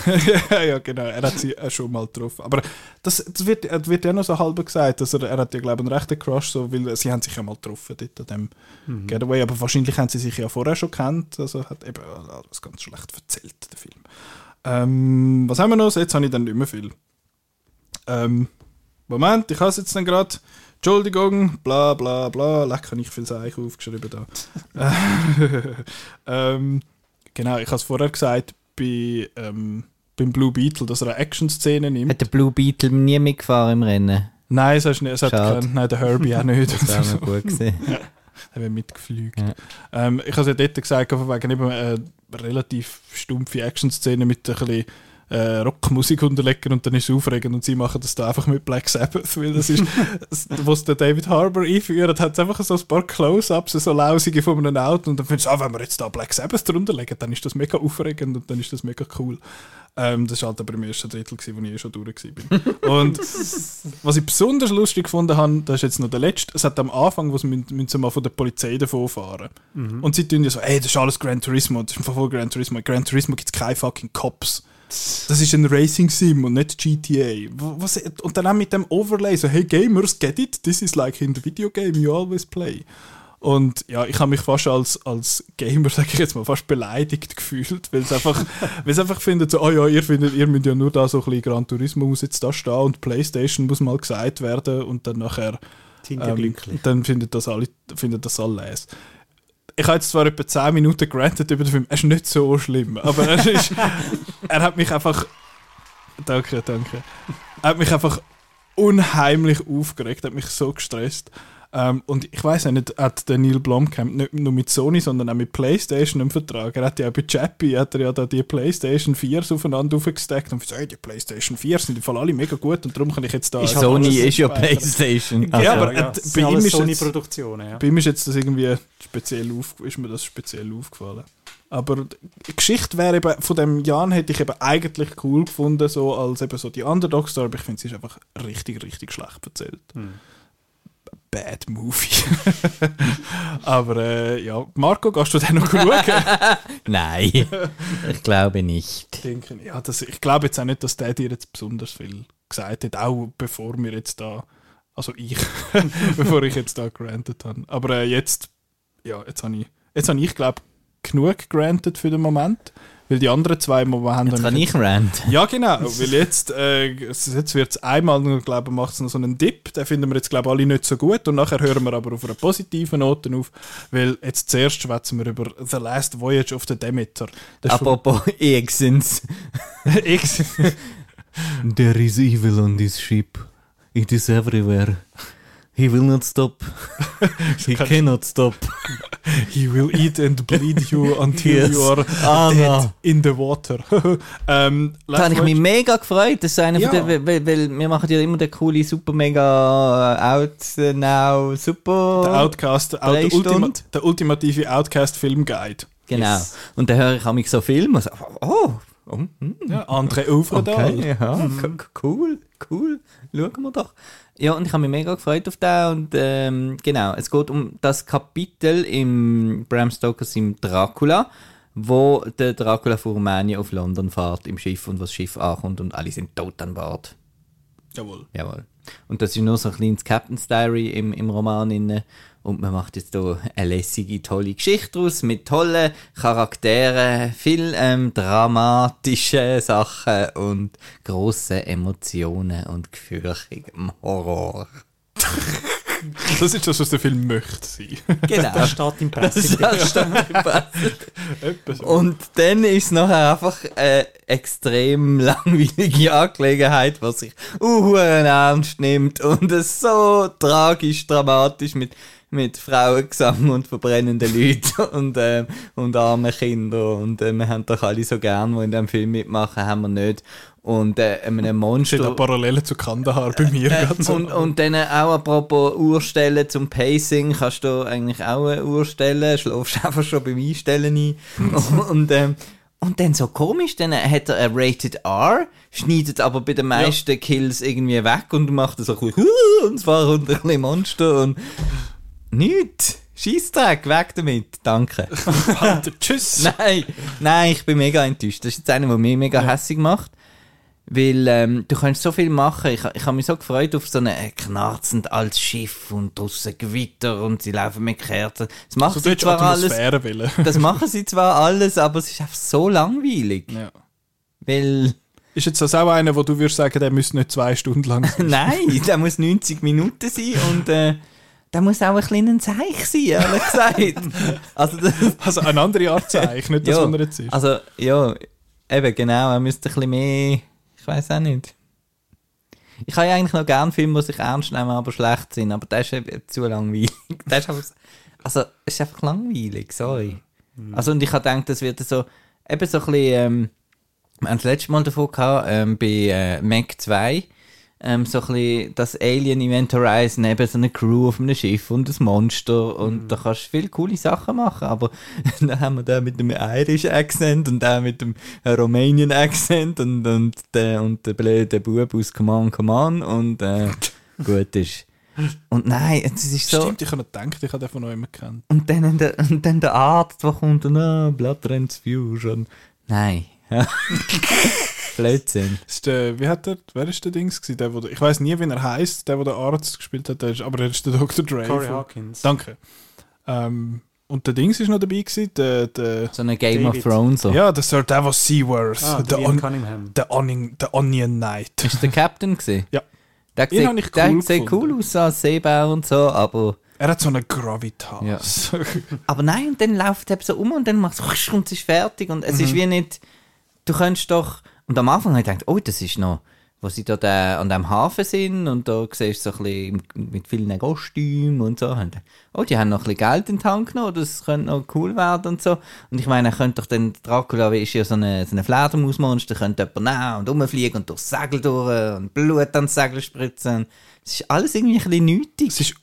ja, (laughs) ja, genau. Er hat sie schon mal getroffen. Aber das, das wird, wird ja noch so halb gesagt. Dass er, er hat ja, glaube ich, einen rechten Crush, so, weil sie haben sich ja mal getroffen dort an dem Getaway. Aber wahrscheinlich haben sie sich ja vorher schon kennt. Also hat eben alles ganz schlecht erzählt, der Film. Ähm, was haben wir noch? Jetzt habe ich dann nicht mehr viel. Ähm, Moment, ich habe es jetzt dann gerade. Entschuldigung, bla bla bla. Leck, habe ich viel Seich aufgeschrieben da. (laughs) ähm, genau, ich habe es vorher gesagt, bei, ähm, beim Blue Beetle, dass er eine Action-Szene nimmt. Hat der Blue Beetle nie mitgefahren im Rennen? Nein, es, hast nicht, es hat keinen, nein, der Herbie auch nicht. (laughs) Das wäre noch gut gewesen. (laughs) Er wird mitgeflügt. Ja. Ähm, ich habe es ja dort gesagt, wegen eben eine relativ stumpfe Action-Szene mit ein bisschen äh, Rockmusik unterlegen und dann ist es aufregend und sie machen das da einfach mit Black Sabbath, weil das ist, (laughs) was der David Harbour einführt, hat es einfach so ein paar Close-Ups, so lausige von einem Auto und dann findest du, ah, wenn wir jetzt da Black Sabbath drunter legen, dann ist das mega aufregend und dann ist das mega cool. Ähm, das war halt aber im ersten Drittel, gewesen, wo ich eh schon durch war. (laughs) Und was ich besonders lustig gefunden habe, das ist jetzt noch der letzte, es hat am Anfang, wo sie müssen, sie mal von der Polizei davon fahren. Und sie tun ja so, ey, das ist alles Gran Turismo, das ist voll Gran Turismo. In Gran Turismo gibt es keine fucking Cops. Das ist ein Racing Sim und nicht GTA. Was, und dann auch mit dem Overlay, so, hey Gamers, get it? This is like in the video game you always play. Und ja, ich habe mich fast als, als Gamer, (laughs) sage ich jetzt mal, fast beleidigt gefühlt, weil es einfach, (laughs) einfach findet, so, oh ja, ihr findet, ihr müsst ja nur da so ein bisschen Gran Turismo muss jetzt da stehen und Playstation muss mal gesagt werden und dann nachher ähm, dann findet das alle, findet das alle les. Ich habe jetzt zwar etwa 10 Minuten gerantet über den Film, es ist nicht so schlimm, aber es ist, (laughs) er hat mich einfach, danke, danke, er hat mich einfach unheimlich aufgeregt, hat mich so gestresst. Ähm, und ich weiß nicht, hat der Neil Blomkamp nicht nur mit Sony, sondern auch mit Playstation einen Vertrag. Er hat ja bei Chappie hat er ja da die Playstation 4 aufeinander aufgesteckt und gesagt, hey, die Playstation 4 sind im Fall alle mega gut und darum kann ich jetzt da... Ist Sony ist ja. Playstation. Ja, Also, aber, äh, ja, bei das sind ihm ist jetzt- Sony-Produktionen. Ja. Bei ihm ist jetzt das irgendwie speziell auf, ist mir das speziell aufgefallen. Aber die Geschichte wäre eben, von dem Jan hätte ich eben eigentlich cool gefunden, so als eben so die Underdog-Story, aber ich finde, sie ist einfach richtig, richtig schlecht erzählt. Bad Movie. (laughs) aber äh, ja, Marco, gehst du den noch schauen? (laughs) Nein, ich glaube nicht. denken. Ja, das, ich glaube jetzt auch nicht, dass der dir jetzt besonders viel gesagt hat, auch bevor wir jetzt da, also ich, (laughs) bevor ich jetzt da granted habe. Aber äh, jetzt, ja, jetzt habe ich, jetzt habe ich glaube genug granted für den Moment, weil die anderen zwei Momente Jetzt kann ich rant. ja, genau, weil jetzt, äh, jetzt wird es einmal, glaube macht es noch so einen Dip, den finden wir jetzt, glaube alle nicht so gut und nachher hören wir aber auf einer positiven Note auf, weil jetzt zuerst schwätzen wir über The Last Voyage of the Demeter. Das Apropos Exens. (laughs) X. (laughs) (laughs) There is evil on this ship. It is everywhere. He will not stop. (laughs) He cannot stop. (laughs) He will eat and bleed you (laughs) until Yes. you are Ah, dead no. in the water. ähm, Da habe ich mich mega gefreut. Das ist einer Ja. von den, weil, weil wir machen ja immer den coole Super Mega äh, Out äh, Now Super. der Outcast, der, Drei Ultima, der ultimative Outcast Film Guide. Genau. Und da höre ich mich so Filme und so, oh, oh hm, Ja, André Ouvredal. okay, ja, k- cool, cool, schauen wir doch. Ja, und ich habe mich mega gefreut auf den und ähm, genau, es geht um das Kapitel im Bram Stokers im Dracula, wo der Dracula von Rumänien auf London fährt im Schiff und was Schiff ankommt und alle sind tot an Bord. Jawohl. Jawohl. Und das ist nur so ein kleines Captain's Diary im, im Roman inne. Und man macht jetzt hier eine lässige, tolle Geschichte draus mit tollen Charakteren, viel ähm, dramatischen Sachen und grossen Emotionen und gefürchtigem Horror. (laughs) Das ist das, was der Film möchte sein. Genau. Das steht im ist das. (laughs) Und dann ist es nachher einfach eine extrem langweilige Angelegenheit, was sich uh, ernst nimmt und es so tragisch, dramatisch mit mit Frauengesang und verbrennenden Leuten (laughs) und, äh, und armen Kindern. Und äh, wir haben doch alle so gern, die in diesem Film mitmachen, haben wir nicht. Und äh, einem Monster. eine Parallele zu Kandahar bei mir. (laughs) Äh, so. und, und dann auch apropos Uhrstellen zum Pacing, kannst du eigentlich auch eine Uhr stellen, schläfst (laughs) einfach schon beim Einstellen ein. und, ähm, und dann so komisch, dann hat er ein Rated R, schneidet aber bei den meisten Kills irgendwie weg und macht so ein bisschen und zwar unter ein bisschen Monster und nichts. Scheissdreck, weg damit, danke. (laughs) Tschüss! (laughs) Nein, nein, ich bin mega enttäuscht. Das ist jetzt einer, der mich mega hässig macht. Weil ähm, du kannst so viel machen. Ich, ich habe mich so gefreut auf so ein äh, knarzend altes Schiff und draussen Gewitter und sie laufen mit Kerzen. Das machen So sie zwar alles. (laughs) Das machen sie zwar alles, aber es ist einfach so langweilig. Ja. Weil, Ist jetzt das auch einer, wo du würdest sagen, der müsste nicht zwei Stunden lang sein? nein, der muss 90 Minuten sein und äh, der muss auch ein kleiner Zeich sein, ehrlich (laughs) gesagt. also, das, (laughs) Also eine andere Art Zeichen, nicht das, Ja, was er jetzt ist. Also, ja, eben, genau, er müsste ein bisschen mehr, ich weiß auch nicht. Ich habe ja eigentlich noch gerne Filme, die sich ernst nehmen, aber schlecht sind, aber der ist eben zu langweilig. (laughs) Der ist einfach, also, es ist einfach langweilig, sorry. Also, und ich habe gedacht, das wird so, eben so ein bisschen, ähm, wir haben das letzte Mal davon gehabt, ähm, bei äh, Mac 2, ähm, so ein bisschen das Alien Inventorisen, eben so eine Crew auf einem Schiff und ein Monster und da kannst du viele coole Sachen machen, aber (laughs) dann haben wir den mit dem Irish Accent und den mit dem Romanian Accent und, und, der, und der blöde Bub aus Come On, Come On und äh, (laughs) gut ist. Und nein, es ist so... Stimmt, ich habe nicht gedacht, ich habe den von euch immer gekannt. Und dann der, und dann der Arzt, der kommt und ah, Blood Transfusion. Nein. (laughs) Ja. Blödsinn. Ist der, wie hat der, wer ist der Dings gewesen? Der, wo der, ich weiß nie, wie er heißt, der, wo der Arzt gespielt hat, der ist, aber er ist der Dr. Dre. Corey Hawkins. Danke. Ähm, und der Dings ist noch dabei gewesen, der, der So eine Game David. of Thrones. So. ja, der Sir Davos Seaworth, Ah, der, der Ian on, Cunningham. der, Onion, der Onion Knight. Ist der Captain gesehen? (laughs) Ja. Der Den sieht, ich der cool sieht cool aus als Seebär und so, aber, Er hat so eine Gravitas. (laughs) aber nein, und dann läuft er so um und dann macht es (laughs) und es ist fertig und es Mhm. ist wie nicht, du könntest doch, und am Anfang habe ich gedacht, oh, das ist noch, wo sie da da an dem Hafen sind und da siehst du so ein bisschen mit vielen Kostümen und so. Und, oh, die haben noch ein bisschen Geld in den Tank genommen, das könnte noch cool werden und so. Und ich meine, könnte doch dann, Dracula ist ja so eine, so eine Fledermausmonster, könnte jemand nehmen und rumfliegen und durchs Segel durch und Blut ans Segel spritzen. Das ist alles irgendwie ein bisschen nötig. Es ist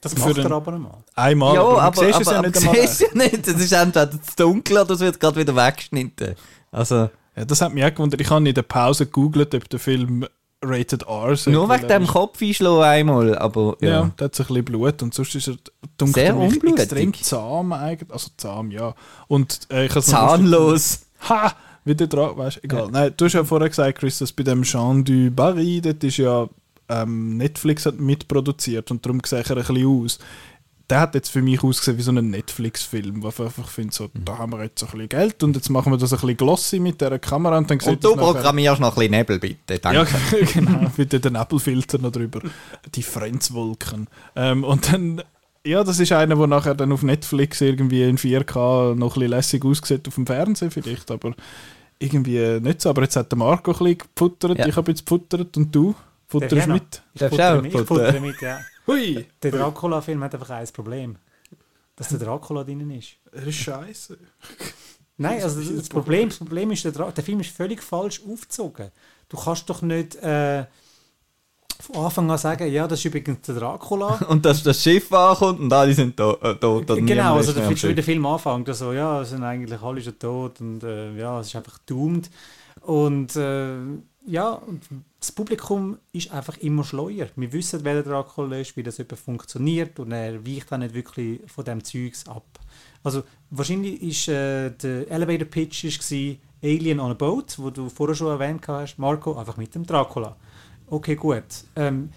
Das macht er aber einmal. einmal, Ja, aber, aber, du siehst es aber, ja aber nicht siehst ja nicht. Es ist entweder zu dunkel oder es wird gerade wieder weggeschnitten. Also, Ja, das hat mich auch gewundert. Ich habe in der Pause gegoogelt, ob der Film Rated R sei. nur wegen dem ist- Kopf einschlagen einmal, aber Ja, ja. da hat ein bisschen Blut und sonst ist er dunkel Sehr unblutig. extrem zahm eigentlich. Also zahm, ja. Und äh, ich Zahnlos. (laughs) Ha! Wieder dran, weißt du, egal. Nein, du hast ja vorher gesagt, Chris, dass bei dem Jean du Barry, dort ist ja ähm, Netflix hat mitproduziert und darum ich er ein bisschen aus. Der hat jetzt für mich ausgesehen wie so ein Netflix-Film, wo ich einfach finde, so, da haben wir jetzt so ein bisschen Geld und jetzt machen wir das ein bisschen glossy mit dieser Kamera und dann Und du programmierst noch ein bisschen Nebel, bitte. ja, Danke. (laughs) genau, mit den Nebelfiltern noch drüber. Die Friends-Wolken. Ähm, und dann, ja, das ist einer, der nachher dann auf Netflix irgendwie in 4K noch ein bisschen lässig aussieht auf dem Fernsehen vielleicht, aber irgendwie nicht so. Aber jetzt hat der Marco ein bisschen gefuttert, Ja. ich habe jetzt gefuttert und du futterst mit. Ich futtere mit, ja. Hui, Der Dracula-Film hat einfach ein Problem. Dass der Dracula drin ist. das ist scheiße. Nein, (laughs) also das, das, Problem, das Problem ist, der, Dra der Film ist völlig falsch aufgezogen. Du kannst doch nicht äh, von Anfang an sagen, ja, das ist übrigens der Dracula. (laughs) Und dass das Schiff ankommt und alle sind äh, tot. und genau, also ist der, mehr am Film- wie der Schiff. Film anfängt, also ja, es sind eigentlich alle schon tot und äh, ja, es ist einfach doomed. Und äh, ja, und das Publikum ist einfach immer schleuer. Wir wissen, wer der Dracula ist, wie das funktioniert und er weicht auch nicht wirklich von dem Zeugs ab. Also wahrscheinlich ist äh, der Elevator Pitch gsi, Alien on a Boat, wo du vorher schon erwähnt hast, Marco, einfach mit dem Dracula. Okay, gut. Ähm,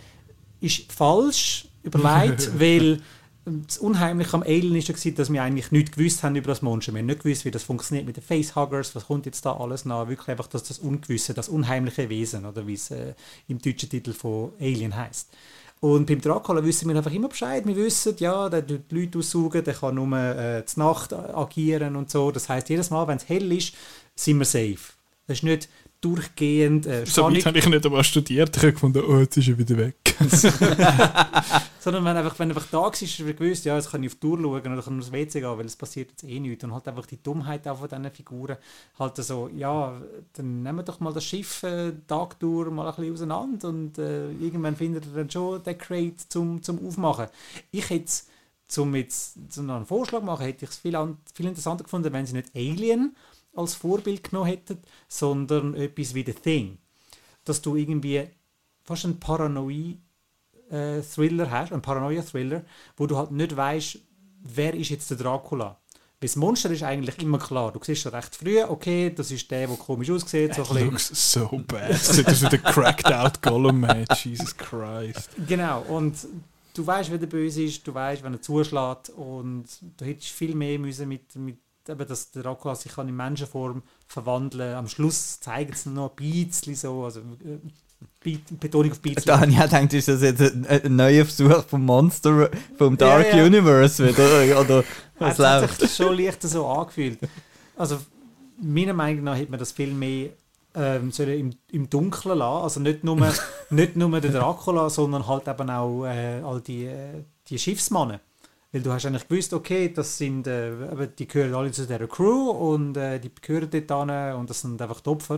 ist falsch überlegt, (laughs) weil das Unheimliche am Alien ist ja, gewesen, dass wir eigentlich nichts gewusst haben über das Monster. Wir haben nicht gewusst, wie das funktioniert mit den Facehuggers, was kommt jetzt da alles nach. Wirklich einfach dass das Ungewisse, das unheimliche Wesen, oder wie es äh, im deutschen Titel von Alien heißt. Und beim Dracula wissen wir einfach immer Bescheid. Wir wissen, ja, der tut die Leute aussaugen, der kann nur äh, zur Nacht agieren und so. Das heißt, jedes Mal, wenn es hell ist, sind wir safe. Das ist nicht durchgehend äh, So Spannung. weit habe ich nicht einmal studiert. Ich habe gefunden, oh, jetzt ist er wieder weg. (laughs) (laughs) (laughs) Sondern wenn einfach, wenn einfach da war, ist er gewusst, ja, jetzt kann ich auf die Tour schauen oder kann aufs WC gehen, weil es passiert jetzt eh nichts. Und halt einfach die Dummheit auch von diesen Figuren. Halt so, ja, dann nehmen wir doch mal das Schiff äh, Tagtour mal ein bisschen auseinander und äh, irgendwann findet er dann schon den Crate zum, zum Aufmachen. Ich hätte zum jetzt zum einen Vorschlag machen, hätte ich es viel, an, viel interessanter gefunden, wenn sie nicht Alien als Vorbild genommen hätten, sondern etwas wie The Thing. Dass du irgendwie fast einen Paranoia-Thriller hast, einen Paranoia-Thriller, wo du halt nicht weißt, wer ist jetzt der Dracula. Weil das Monster ist eigentlich immer klar. Du siehst schon recht früh, okay, das ist der, der komisch aussieht. So ein bisschen. Looks so bad. Sieht aus wie der cracked out Gollum, man. Jesus Christ. Genau, und du weißt, wer der Böse ist, du weißt, wenn er zuschlägt und du hättest viel mehr müssen mit, mit eben, dass der Dracula sich kann in Menschenform verwandeln Am Schluss zeigen sie noch ein bisschen so, also Be- Betonung auf bisschen. Da habe ich auch gedacht, ist das jetzt ein, ein neuer Versuch vom Monster, vom Dark Ja, ja. Universe wieder? Oder (laughs) was es hat läuft? sich schon leicht so angefühlt. Also meiner Meinung nach hätte man das viel mehr ähm, sollen im, im Dunkeln lassen. Also nicht nur, (laughs) nicht nur der Dracula, sondern halt eben auch äh, all die, äh, die Schiffsmannen. Weil du hast eigentlich gewusst, okay, das sind, äh, die gehören alle zu dieser Crew und äh, die gehören dort hin und das sind einfach die Opfer.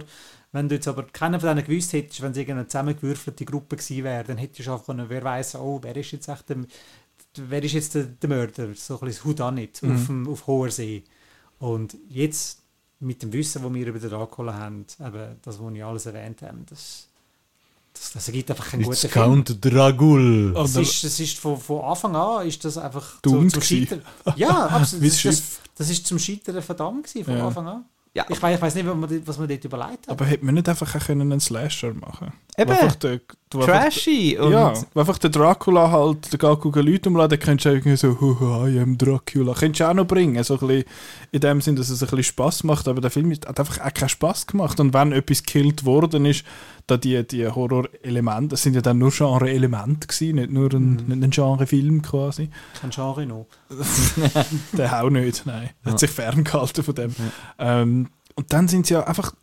Wenn du jetzt aber keinen von denen gewusst hättest, wenn es irgendeine zusammengewürfelte Gruppe gewesen wäre, dann hättest du einfach können, wer weiß, oh, wer ist jetzt echt der, wer ist jetzt der, der Mörder? So ein bisschen nicht Mhm. auf, dem, auf hoher See. Und jetzt mit dem Wissen, das wir über den Dracula haben, eben das, was ich alles erwähnt habe, das, das, das ergibt einfach einen guten Film. Dragul. Das ist, das ist von, von Anfang an ist das einfach Dumm zum gewesen. Scheitern. Ja, absolut. (laughs) Das, das ist zum Scheitern verdammt gewesen, von Ja. Anfang an. Ja. Ich weiß ich weiss nicht, was man, dort- was man dort überlegt hat. Aber hätte man nicht einfach auch können einen Slasher machen Eben. Einfach der, du einfach Trashy. Und ja, einfach der Dracula halt, der geht gucken Leute umladen, dann könntest du irgendwie so, «Haha, I am Dracula. Könntest du auch noch bringen, so ein bisschen, in dem Sinn, dass es ein bisschen Spass macht, aber der Film hat einfach auch keinen Spass gemacht. Und wenn etwas gekillt worden ist, da die, die Horror-Elemente, das sind ja dann nur Genre-Elemente gewesen, nicht nur ein, nicht ein Genre-Film quasi. Kein Genre noch. (laughs) Der auch nicht, nein. Er hat sich ferngehalten von dem. Ähm, und dann sind sie ja einfach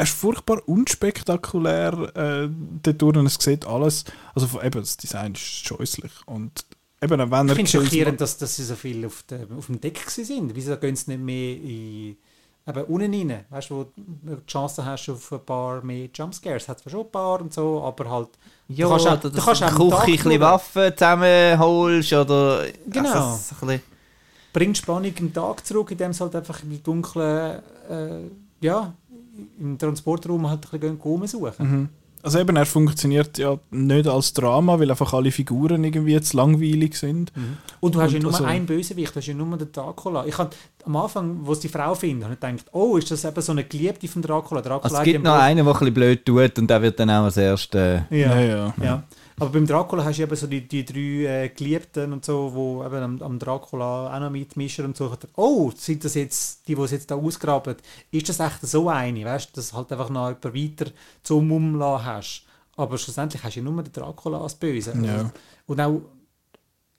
er ist furchtbar unspektakulär äh, dort und es sieht alles, also von- eben, das Design ist scheußlich und eben, wenn Ich finde es schockierend, dass, dass sie so viel auf, der, auf dem Deck sind. Wieso gehen sie nicht mehr in, eben unten rein? Weißt du, wo du die Chance hast auf ein paar mehr Jumpscares. Hat zwar schon ein paar und so, aber halt. ja, du kannst auch- du kannst auch Küche ein bisschen. Waffen zusammenholst oder... Genau. Also, bringt Spannung im Tag zurück, indem sie halt einfach im dunklen, äh, ja, im Transportraum halt ein bisschen rumsuchen. Mhm. Also eben, er funktioniert ja nicht als Drama, weil einfach alle Figuren irgendwie zu langweilig sind. Und du hast Und ja nur also- einen Bösewicht, du hast ja nur den Dracula. Ich hab, am Anfang, wo es die Frau findet, habe ich gedacht, oh, ist das eben so eine Geliebte von Dracula? Dracula Also, es gibt ja noch einen, der ein bisschen blöd tut und der wird dann auch als erster... Buch- Ja. ja. Ja. Aber beim Dracula hast du eben so die, die drei äh, Geliebten und so, wo eben am, am Dracula auch noch mitmischen und so. Oh, sind das jetzt die, die es jetzt da ausgraben? Ist das echt so eine, weißt du, dass du halt einfach noch jemand weiter zum Umlassen hast? Aber schlussendlich hast du ja nur den Dracula als Böse. Ja. Und auch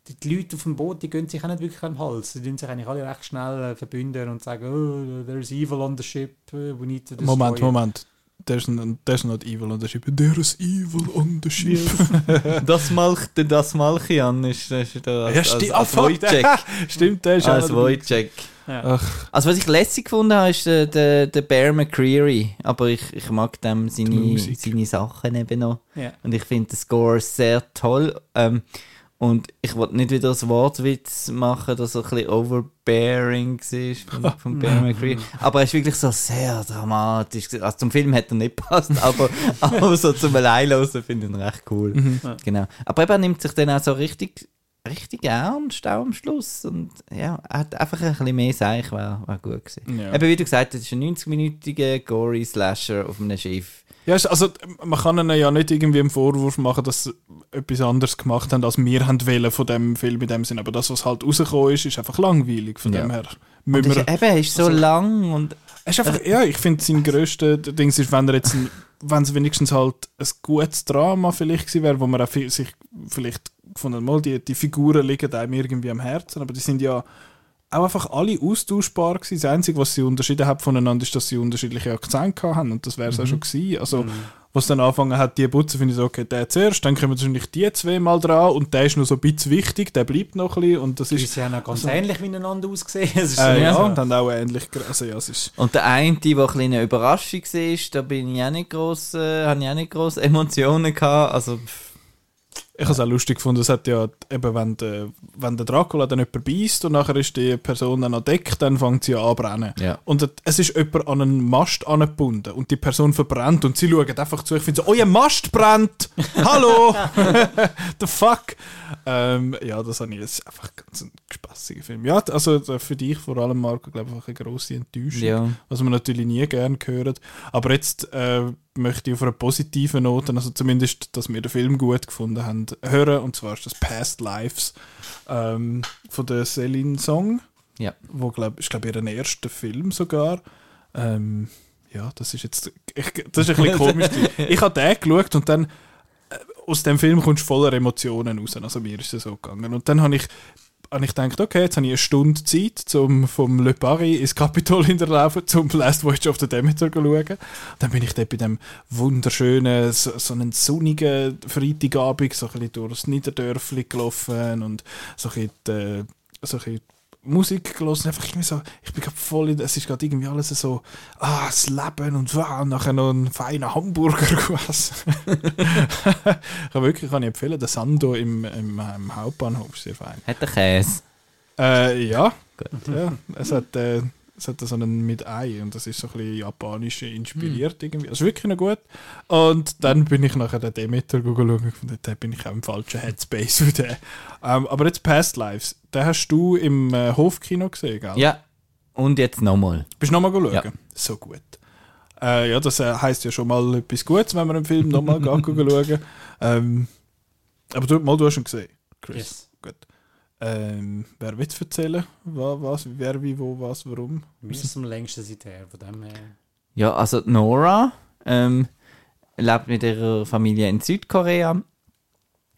die, die Leute auf dem Boot, die gehen sich auch nicht wirklich am Hals. Die tun sich eigentlich alle recht schnell äh, verbünden und sagen, oh, there's evil on the ship, uh, we need to destroy Moment, it." Moment. There's, n- there's not evil on the ship. There's evil on the ship. (laughs) Das Malch, das Malchian ist, ist da als, Ja, stimmt. als, Ah. (laughs) Stimmt, der ist auch Als. Wojciech. Ja. Ach, Also was ich lässig gefunden habe, ist der, der, der Bear McCreary. Aber ich, ich mag dem seine, seine Sachen eben noch. Ja. Und ich finde den Score sehr toll. Ähm, und ich wollte nicht wieder einen Wortwitz machen, dass er ein bisschen overbearing war von, von (laughs) Bear McCreary. Aber er ist wirklich so sehr dramatisch. Also zum Film hätte er nicht gepasst, (laughs) aber, aber so zum Alleinlosen finde ich ihn recht cool. Ja. Genau. Aber eben, er nimmt sich dann auch so richtig, richtig ernst auch am Schluss. Und ja, er hat einfach ein bisschen mehr Seich, wäre wär gut gewesen. Ja. Eben, wie du gesagt hast, es ist ein 90-minütiger gory Slasher auf einem Schiff. Ja, also man kann ihnen ja nicht irgendwie einen Vorwurf machen, dass sie etwas anderes gemacht haben, als wir haben wollen von dem Film in dem Sinn. Aber das, was halt rausgekommen ist, ist einfach langweilig. Von Ja. dem her Und ist, eben, er ist so also- lang und Es ist einfach, ja, ich finde, sein grösster Ding ist, wenn er jetzt, ein, wenn es wenigstens halt ein gutes Drama vielleicht gewesen wäre, wo man auch viel, sich vielleicht gefunden hat, mal die, die Figuren liegen einem irgendwie am Herzen, aber die sind ja auch einfach alle austauschbar gewesen. Das Einzige, was sie unterschieden hat voneinander, ist, dass sie unterschiedliche Akzente haben und das wäre es auch schon gewesen. Also, was dann angefangen hat, die putzen, finde ich so, okay, der zuerst, dann kommen wahrscheinlich die zwei mal dran und der ist noch so ein bisschen wichtig, der bleibt noch ein bisschen und das Die ist... sind auch ganz ähnlich miteinander ausgesehen. (laughs) Es ist so, Äh, ja, so- und haben auch ähnlich... Also ja, es ist... Und der eine, der ein bisschen eine Überraschung war, da bin ich auch nicht gross, äh, habe ich auch nicht gross Emotionen gehabt. Also, pff, Ich habe es auch lustig gefunden, es hat ja eben, wenn der, wenn der Dracula dann jemanden beißt und nachher ist die Person dann an Deck, dann fängt sie an anbrennen. Ja. Und es ist jemand an einen Mast angebunden und die Person verbrennt und sie schauen einfach zu. Ich finde so, euer Mast brennt! (laughs) Hallo! (laughs) The fuck! Ähm, ja, das habe ich jetzt einfach ganz ein spaßiger Film. Ja, also äh, für dich vor allem, Marco, glaube ich, einfach eine grosse Enttäuschung ja. was man natürlich nie gern hört. Aber jetzt äh, möchte ich auf einer positiven Note, also zumindest, dass wir den Film gut gefunden haben, hören. Und zwar ist das Past Lives ähm, von der Celine Song, Ja. wo glaub, ist glaube ich ihr erster Film sogar. Ähm, ja, das ist jetzt ich, das ist ein bisschen komisch. (laughs) ich habe den geschaut und dann äh, aus dem Film kommst du voller Emotionen raus. Also mir ist es so gegangen. Und dann habe ich habe ich gedacht, okay, jetzt habe ich eine Stunde Zeit, zum vom Le Paris ins Capitol (laughs) hinterlaufen, zum Last Voyage of the Demeter zu schauen. Dann bin ich dort bei dem wunderschönen, so, so einen sonnigen Freitagabend so ein bisschen durchs Niederdörfli gelaufen und so ein bisschen, äh, so ein bisschen Musik gelesen, einfach irgendwie so, ich bin gerade voll in, es ist gerade irgendwie alles so, ah, das Leben und wow, und nachher noch einen feinen Hamburger (laughs) gegessen. ich kann wirklich kann ich empfehlen, der Sando im, im, im Hauptbahnhof ist sehr fein. Hat der Käse. Äh, ja. Gut. ja. Es hat, äh, es hat so einen mit Ei und das ist so ein bisschen japanisch inspiriert irgendwie. Also wirklich noch gut. Und dann bin ich nachher den Demeter schauen und gefunden, da bin ich auch im falschen Headspace für den. Ähm, aber jetzt Past Lives, den hast du im äh, Hofkino gesehen, gell? Ja. Und jetzt nochmal. Bist du nochmal schauen? Ja. So gut. Äh, ja, das äh, heisst ja schon mal etwas Gutes, wenn man einen Film nochmal (laughs) schauen. Ähm, aber du, mal, du hast ihn gesehen, Chris. Yes. Gut. Ähm, wer will erzählen? Was, was, wer, wie, wo, was, warum? Wir sind am längsten seither, von dem her. Ja, also Nora ähm, lebt mit ihrer Familie in Südkorea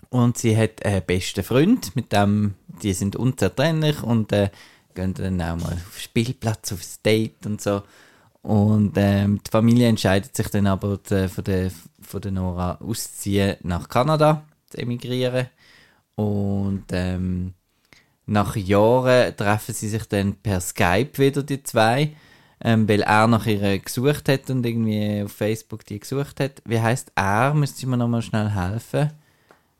und sie hat einen besten Freund, mit dem, die sind unzertrennlich und äh, gehen dann auch mal auf den Spielplatz, aufs Date und so. Und ähm, die Familie entscheidet sich dann aber die, von, der, von der Nora auszuziehen nach Kanada, zu emigrieren. Und ähm, nach Jahren treffen sie sich dann per Skype wieder, die zwei, ähm, weil er nach ihr gesucht hat und irgendwie auf Facebook die gesucht hat. Wie heißt er? Müsste mir nochmal schnell helfen.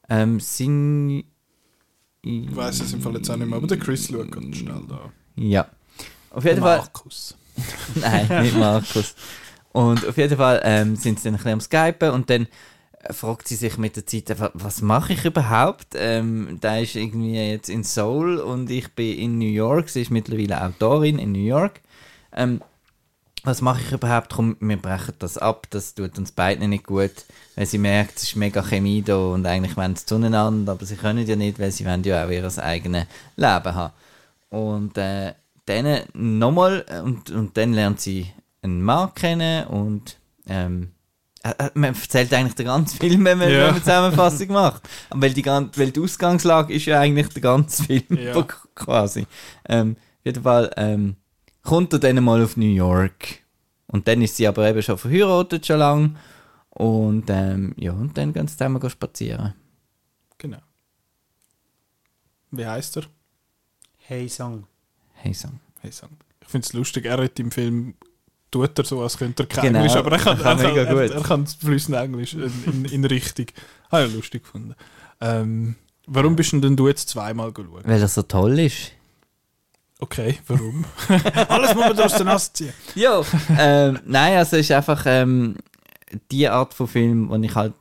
Ähm, Sin Ich weiß es im Fall jetzt auch nicht mehr, aber der Chris schaut ganz schnell da. Ja. Auf jeden Fall. Markus. (laughs) Nein, nicht Markus. Und auf jeden Fall ähm, sind sie dann ein bisschen am Skypen und dann fragt sie sich mit der Zeit, wa- was mache ich überhaupt? Ähm, da ist irgendwie jetzt in Seoul und ich bin in New York. Sie ist mittlerweile Autorin in New York. Ähm, was mache ich überhaupt? Komm, wir brechen das ab, das tut uns beiden nicht gut, weil sie merkt, es ist mega Chemie da und eigentlich wollen sie zueinander, aber sie können ja nicht, weil sie wollen ja auch ihr eigenes Leben haben. Und äh, dann nochmal, und, und dann lernt sie einen Mann kennen und ähm, äh, äh, man erzählt eigentlich den ganzen Film, wenn man, Ja. eine Zusammenfassung macht. Weil die, weil die Ausgangslage ist ja eigentlich der ganze Film Ja. (laughs) quasi. Ähm, auf jeden Fall ähm, kommt er dann mal auf New York. Und dann ist sie aber eben schon verheiratet, schon lang. Und ähm, ja, und dann gehen sie zusammen spazieren. Genau. Wie heißt er? Hey Song. Hey, so. Hey, Song. Ich finde es lustig, er hat im Film tut er so, als könnte er kein Genau, Englisch, aber er kann, (laughs) kann er er, er kann fließend Englisch in, in, in Richtung. (laughs) Habe ich lustig gefunden. Ähm, warum bist denn du jetzt zweimal geschaut? Weil er so toll ist. Okay, warum? (laughs) Alles muss man aus der Nase ziehen. Ja, ähm, nein, also es ist einfach ähm, die Art von Film, den ich halt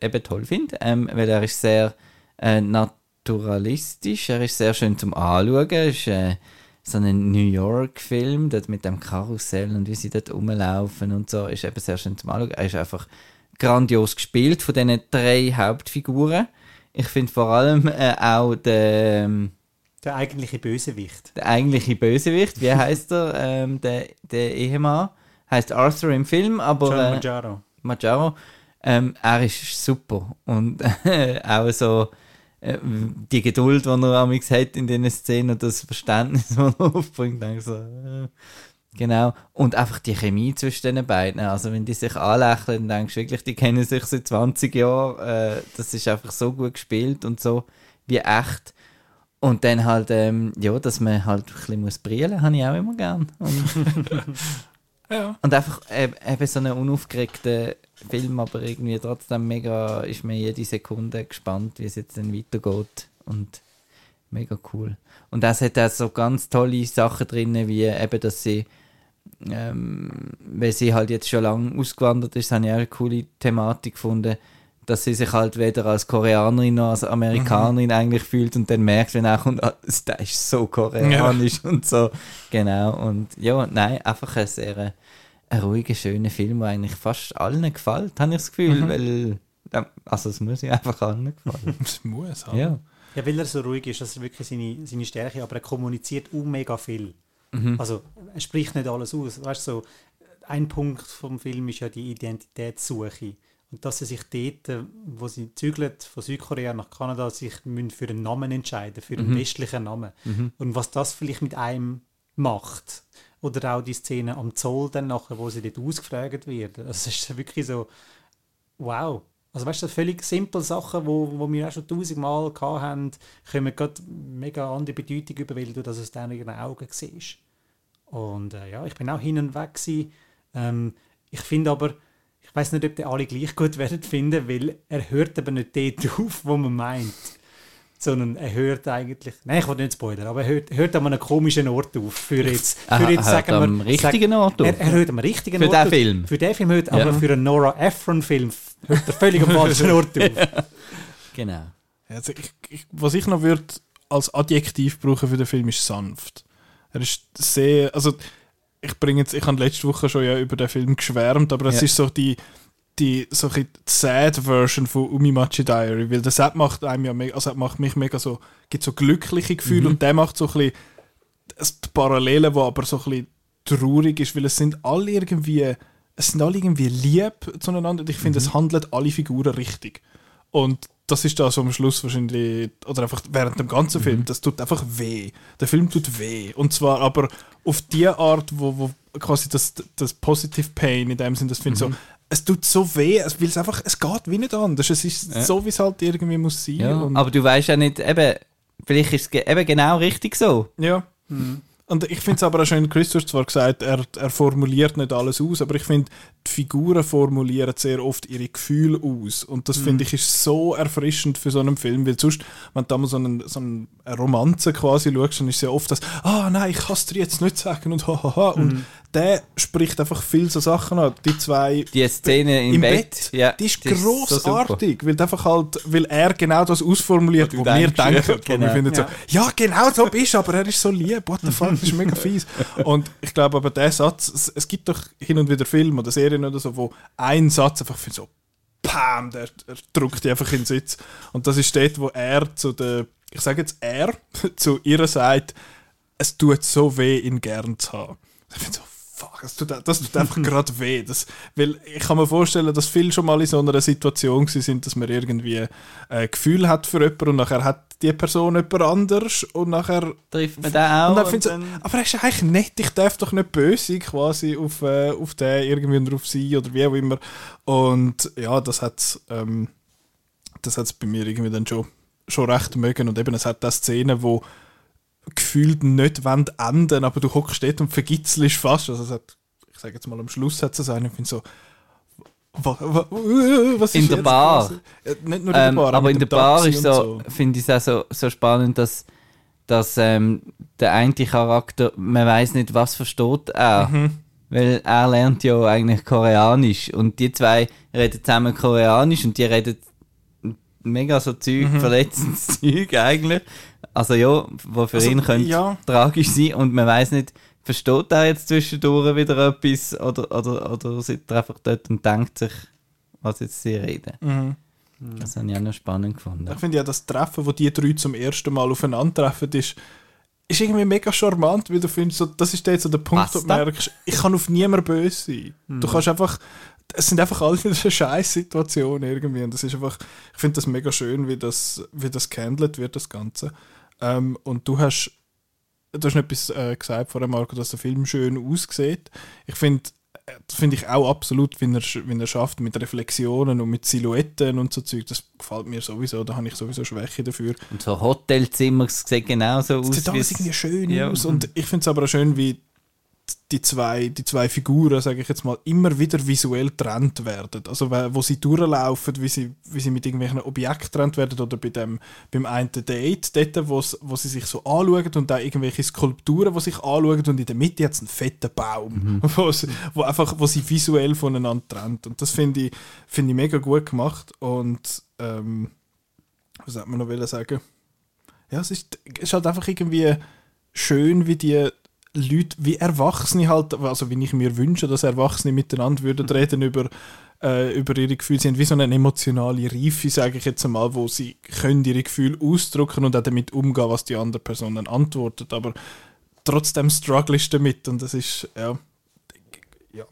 eben toll finde, ähm, weil er ist sehr äh, naturalistisch, er ist sehr schön zum Anschauen, ist äh, so ein New York-Film, dort mit dem Karussell und wie sie dort rumlaufen und so, ist eben sehr schön zum Anschauen. Er ist einfach grandios gespielt von diesen drei Hauptfiguren. Ich finde vor allem äh, auch der... Ähm, Der eigentliche Bösewicht. der eigentliche Bösewicht, wie heißt er? (laughs) Ähm, der, der Ehemann heißt Arthur im Film, aber John äh, Mangiaro. Maggiaro, ähm, er ist super und (laughs) äh, auch so äh, die Geduld, die er amigs hat in diesen Szenen und das Verständnis, (laughs) das er aufbringt, denke ich so, äh, genau. Und einfach die Chemie zwischen den beiden. Also wenn die sich anlächeln, dann denkst du wirklich, die kennen sich seit 20 Jahren. Äh, das ist einfach so gut gespielt und so wie echt. Und dann halt, ähm, ja, dass man halt ein bisschen muss brillen, habe ich auch immer gern. Und, (laughs) (laughs) Ja. und einfach äh, eben so einen unaufgeregten Film, aber irgendwie trotzdem mega, ist mir jede Sekunde gespannt, wie es jetzt dann weitergeht. Und mega cool. Und das hat auch so ganz tolle Sachen drin, wie eben, dass sie, ähm, weil sie halt jetzt schon lange ausgewandert ist, habe ich auch eine coole Thematik gefunden, dass sie sich halt weder als Koreanerin noch als Amerikanerin eigentlich fühlt und dann merkt, wenn auch kommt, ah, das ist so koreanisch und so. Genau. Und ja, nein, einfach ein sehr ein ruhiger, schöner Film, der eigentlich fast allen gefällt, habe ich das Gefühl, weil, ähm, also es muss ja einfach allen gefallen. (laughs) Es muss halt. ja. Ja, weil er so ruhig ist, das ist wirklich seine, seine Stärke, aber er kommuniziert um mega viel. Also er spricht nicht alles aus. Weißt du, so, ein Punkt vom Film ist ja die Identitätssuche. Und dass sie sich dort, äh, wo sie zügelt von Südkorea nach Kanada, sich müssen für einen Namen entscheiden, für einen westlichen Namen. Und was das vielleicht mit einem macht. Oder auch die Szene am Zoll dann nachher, wo sie dort ausgefragt wird. Also es ist wirklich so, wow. Also weißt du, völlig simple Sachen, wo, wo wir auch schon tausendmal haben, kommen gerade mega andere Bedeutung über, weil du das aus deinen Augen siehst. Und äh, ja, ich bin auch hin und weg. Ähm, ich finde aber, ich weiß nicht, ob die alle gleich gut (laughs) werden finden, weil er hört aber nicht dort auf, wo man meint. Sondern er hört eigentlich, nein, ich will nicht spoilern, aber er hört, hört an einem komischen Ort auf. Für jetzt, Er für jetzt hört sagen wir, am richtigen Ort auf. Er, er hört am richtigen Für Ort den auf. Film. Für den Film hört, Ja. aber für einen Nora Ephron-Film hört er völlig am falschen Ort auf. (laughs) Genau. Also ich, ich, was ich noch würde als Adjektiv brauchen für den Film ist sanft. Er ist sehr, also ich bringe jetzt, ich habe letzte Woche schon ja über den Film geschwärmt, aber es Ja. ist so die die so ein sad Version von Umimachi Diary, weil der Sad macht einem ja mega, also macht mich mega so, gibt so glückliche Gefühle und der macht so ein bisschen das- die Parallele, wo aber so ein bisschen traurig ist, weil es sind alle irgendwie, es sind alle irgendwie lieb zueinander und ich finde, es handeln alle Figuren richtig. Und das ist da so am Schluss wahrscheinlich, oder einfach während dem ganzen Film, das tut einfach weh. Der Film tut weh. Und zwar aber auf die Art, wo, wo quasi das, das Positive Pain in dem Sinn, das finde ich so, es tut so weh, es, weil es einfach, es geht wie nicht anders. Es ist Ja. so, wie es halt irgendwie muss sein. Ja, und, aber du weißt ja nicht, eben, vielleicht ist es eben genau richtig so. Ja. Und ich finde es aber auch schön, Chris, du hast zwar gesagt, er, er formuliert nicht alles aus, aber ich finde, die Figuren formulieren sehr oft ihre Gefühle aus. Und das finde ich ist so erfrischend für so einen Film, weil sonst, wenn du mal so, einen, so eine Romanze quasi schaust, dann ist es ja oft das, ah nein, ich kann es dir jetzt nicht sagen und hahaha. Und der spricht einfach viel so Sachen an. Die zwei Die Szene im, im Bett, Bett, ja, die ist so großartig, weil, einfach halt, weil er genau das ausformuliert, was wir denken. genau. wir finden Ja. so, ja, genau so bist du, aber er ist so lieb, what the fuck, das ist mega fies. Und ich glaube aber, der Satz, es, es gibt doch hin und wieder Filme oder Serien oder so, wo ein Satz einfach für so, pam, der, der drückt die einfach in den Sitz. Und das ist dort, wo er zu der, ich sage jetzt er, (laughs) zu ihr sagt, es tut so weh, ihn gern zu haben. Ich finde so, fuck, das tut, das tut einfach (laughs) gerade weh. Das, weil ich kann mir vorstellen, dass viele schon mal in so einer Situation sind, dass man irgendwie ein Gefühl hat für jemanden und nachher hat die Person jemand anders und nachher Trifft man den auch? und dann und dann- aber er ist eigentlich nett, ich darf doch nicht böse quasi auf, äh, auf den irgendwie oder auf sie oder wie auch immer. Und ja, das hat ähm, das hat's bei mir irgendwie dann schon, schon recht mögen. Und eben, es hat da Szenen, wo gefühlt nicht wollen enden, aber du hockst dort und vergitzelst fast. Also es hat, ich sage jetzt mal, am Schluss hat es einen, ich finde so, wa, wa, was In der Bar. Äh, Nicht nur in Ähm, der Bar, aber in der Bar ist und so, finde ich es auch so, so spannend, dass, dass ähm, der eine Charakter, man weiß nicht, was versteht er. Mhm. Weil er lernt ja eigentlich Koreanisch und die zwei reden zusammen Koreanisch und die reden mega so Zeug, Mhm. verletzendes (laughs) Zeug eigentlich. Also ja, wo für Also, ihn könnte ja. tragisch sein und man weiß nicht, versteht er jetzt zwischendurch wieder etwas oder, oder, oder sitzt er einfach dort und denkt sich, was jetzt sie reden. Mhm. Das habe ich auch noch spannend gefunden. Ich finde ja, das Treffen, wo die drei zum ersten Mal aufeinandertreffen, ist, ist irgendwie mega charmant, weil du findest, so, das ist jetzt so der Punkt, Passt wo du merkst, ich kann auf niemanden böse sein. Du kannst einfach, es sind einfach alle eine scheiß Situation irgendwie und das ist einfach, ich finde das mega schön, wie das, wie das gehandelt wird, das Ganze. Ähm, und du hast, du hast etwas äh, gesagt vorher, Marco, dass der Film schön aussieht. Ich finde, das finde ich auch absolut, wie er, wie er schafft mit Reflexionen und mit Silhouetten und so Zeug. Das gefällt mir sowieso, da habe ich sowieso Schwäche dafür. Und so Hotelzimmer sieht genauso aus. Es sieht alles irgendwie schön Ja. aus. Und ich finde es aber auch schön, wie die zwei, die zwei Figuren, sage ich jetzt mal, immer wieder visuell getrennt werden. Also wo sie durchlaufen, wie sie, wie sie mit irgendwelchen Objekten getrennt werden oder bei dem, beim einen Date, dort, wo's- wo sie sich so anschauen und da irgendwelche Skulpturen, die sich anschauen und in der Mitte jetzt einen fetten Baum, (laughs) wo, sie, wo, einfach, wo sie visuell voneinander trennt. Und das finde ich, finde ich mega gut gemacht und ähm, was hat man noch sagen? Ja, es ist, es ist halt einfach irgendwie schön, wie die Leute, wie Erwachsene halt, also wie ich mir wünsche, dass Erwachsene miteinander würden reden über, äh, über ihre Gefühle. Sie haben wie so eine emotionale Reife, sage ich jetzt einmal, wo sie können ihre Gefühle ausdrücken und auch damit umgehen, was die andere Person dann antwortet. Aber trotzdem struggle ich damit und das ist, ja, ja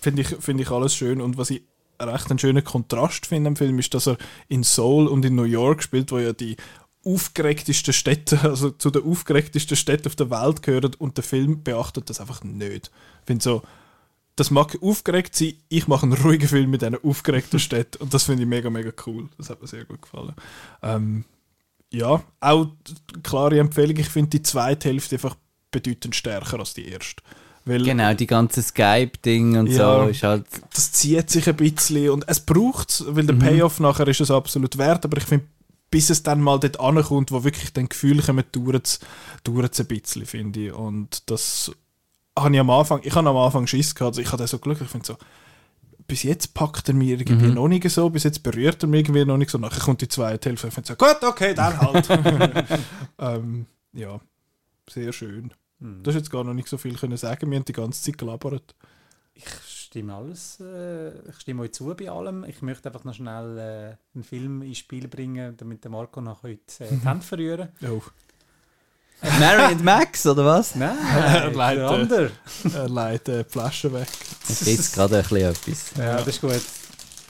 finde ich, finde ich alles schön. Und was ich recht einen schönen Kontrast finde am Film, ist, dass er in Seoul und in New York spielt, wo ja die aufgeregtesten Städte, (laughs) also zu den aufgeregtesten Städten auf der Welt gehören und der Film beachtet das einfach nicht. Ich finde so, das mag aufgeregt sein, ich mache einen ruhigen Film mit diesen aufgeregten Städten und das finde ich mega, mega cool. Das hat mir sehr gut gefallen. Ähm, ja, auch klare Empfehlung, ich finde die zweite Hälfte einfach bedeutend stärker als die erste. Weil Genau, die ganze Skype-Ding und Ja. so ist halt. das zieht sich ein bisschen und es braucht es, weil der Payoff nachher ist es absolut wert, aber ich finde, bis es dann mal dort ankommt, wo wirklich dann Gefühle kommen, dauert es ein bisschen, finde ich. Und das habe ich am Anfang, ich habe am Anfang Schiss gehabt, also ich hatte so Glück, ich finde so, bis jetzt packt er mir irgendwie noch nicht so, bis jetzt berührt er mich irgendwie noch nicht so, nachher kommt die zweite Hälfte, ich finde so, gut, okay, dann halt. (laughs) ähm, ja, sehr schön. Du hast jetzt gar noch nicht so viel können sagen, wir haben die ganze Zeit gelabert. Ich stimme alles, äh, ich stimme euch zu bei allem. Ich möchte einfach noch schnell äh, einen Film ins Spiel bringen, damit der Marco noch heute äh, die Hände verrühren. (laughs) Oh. Mary and Max, oder was? Nein, Leider. (laughs) der andere. (laughs) Er leitet äh, die Flasche weg. Jetzt ist gerade ein bisschen etwas. Ja, das ist gut.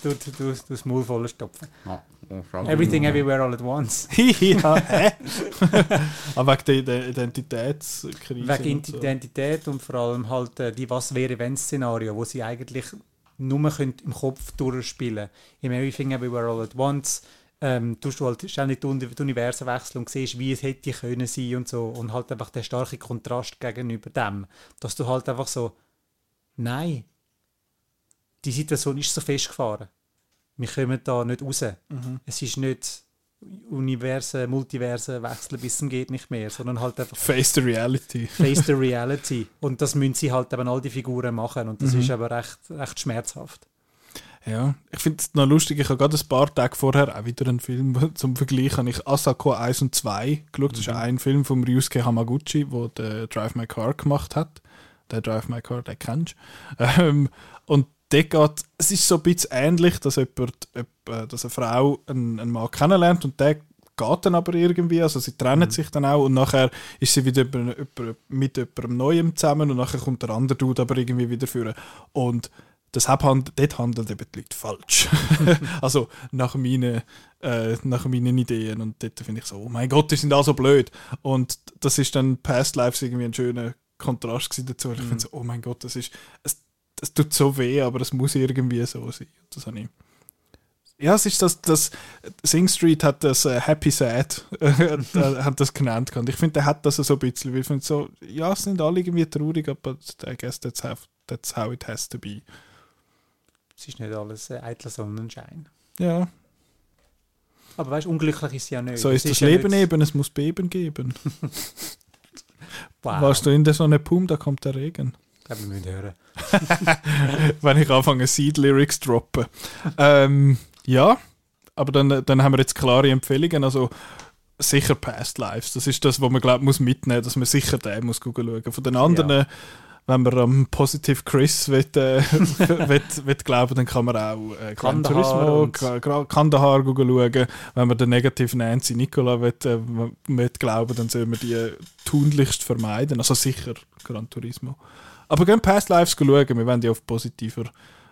Du, du, du, du das Maul voll stopfen. Everything, everywhere, all at once. (laughs) ja, hä? Aber (laughs) wegen der Ide- Identitätskrise. Wegen und so. Identität und vor allem halt äh, die Was-wäre-wenn-Szenario, wo sie eigentlich nur können im Kopf durchspielen Im Everything Everywhere All at Once ähm, tust du halt ständig die Universen wechseln und siehst, wie es hätte können sein und so. Und halt einfach der starke Kontrast gegenüber dem. Dass du halt einfach so, nein, die Situation ist so festgefahren. Wir kommen da nicht raus. Es ist nicht Universen, Multiversen wechseln bis zum geht nicht mehr, sondern halt einfach Face the reality. face the reality. Und das müssen sie halt eben all die Figuren machen. Und das ist aber recht, recht schmerzhaft. Ja, ich finde es noch lustig, ich habe gerade ein paar Tage vorher auch wieder einen Film (laughs) zum Vergleich, habe ich Asako 1 und 2 geschaut. Das ist ein Film von Ryusuke Hamaguchi, der der Drive My Car gemacht hat. Der Drive My Car, den kennst du. (laughs) Ähm, und geht, es ist so ein bisschen ähnlich, dass, jemand, jemand- dass eine Frau einen, einen Mann kennenlernt und der geht dann aber irgendwie, also sie trennen sich dann auch und nachher ist sie wieder mit jemandem Neuem zusammen und nachher kommt der andere Dude aber irgendwie wieder führen und das hand, dort handeln eben die Leute falsch. (laughs) (laughs) also nach meinen, äh, nach meinen Ideen. Und dort finde ich so, oh mein Gott, die sind alle so blöd. Und das ist dann Past Lives irgendwie ein schöner Kontrast dazu. Und Ich finde so, oh mein Gott, das ist, es, das tut so weh, aber es muss irgendwie so sein. Das habe ich. Ja, es ist das, das Sing Street hat das äh, Happy Sad, (laughs) äh, hat das genannt. Und ich finde, der hat das so ein bisschen, weil ich finde so, ja, es sind alle irgendwie traurig, aber I guess that's how, that's how it has to be. Es ist nicht alles äh, eitler Sonnenschein. Ja, Aber weißt du, unglücklich ist sie ja nicht. so Es ist das ja Leben eben, es muss Beben geben. (laughs) Wow. Warst du in der Sonne Pum, da kommt der Regen. Ich glaube, wir müssen hören. (laughs) Wenn ich anfange, Seed-Lyrics droppen. ähm, ja, aber dann, dann haben wir jetzt klare Empfehlungen. Also sicher Past Lives. Das ist das, was man glaubt, muss mitnehmen, dass man sicher den muss schauen. Von den anderen, wenn man am Positive Chris will, äh, (laughs) will, will glauben, dann kann man auch äh, Gran Kandahar Turismo, Kandahar schauen. Wenn man den negativen Nancy Nicola will, äh, will glauben, dann soll man die tunlichst vermeiden. Also sicher Gran Turismo. Aber gehen Past Lives schauen, wir wollen ja auf positiver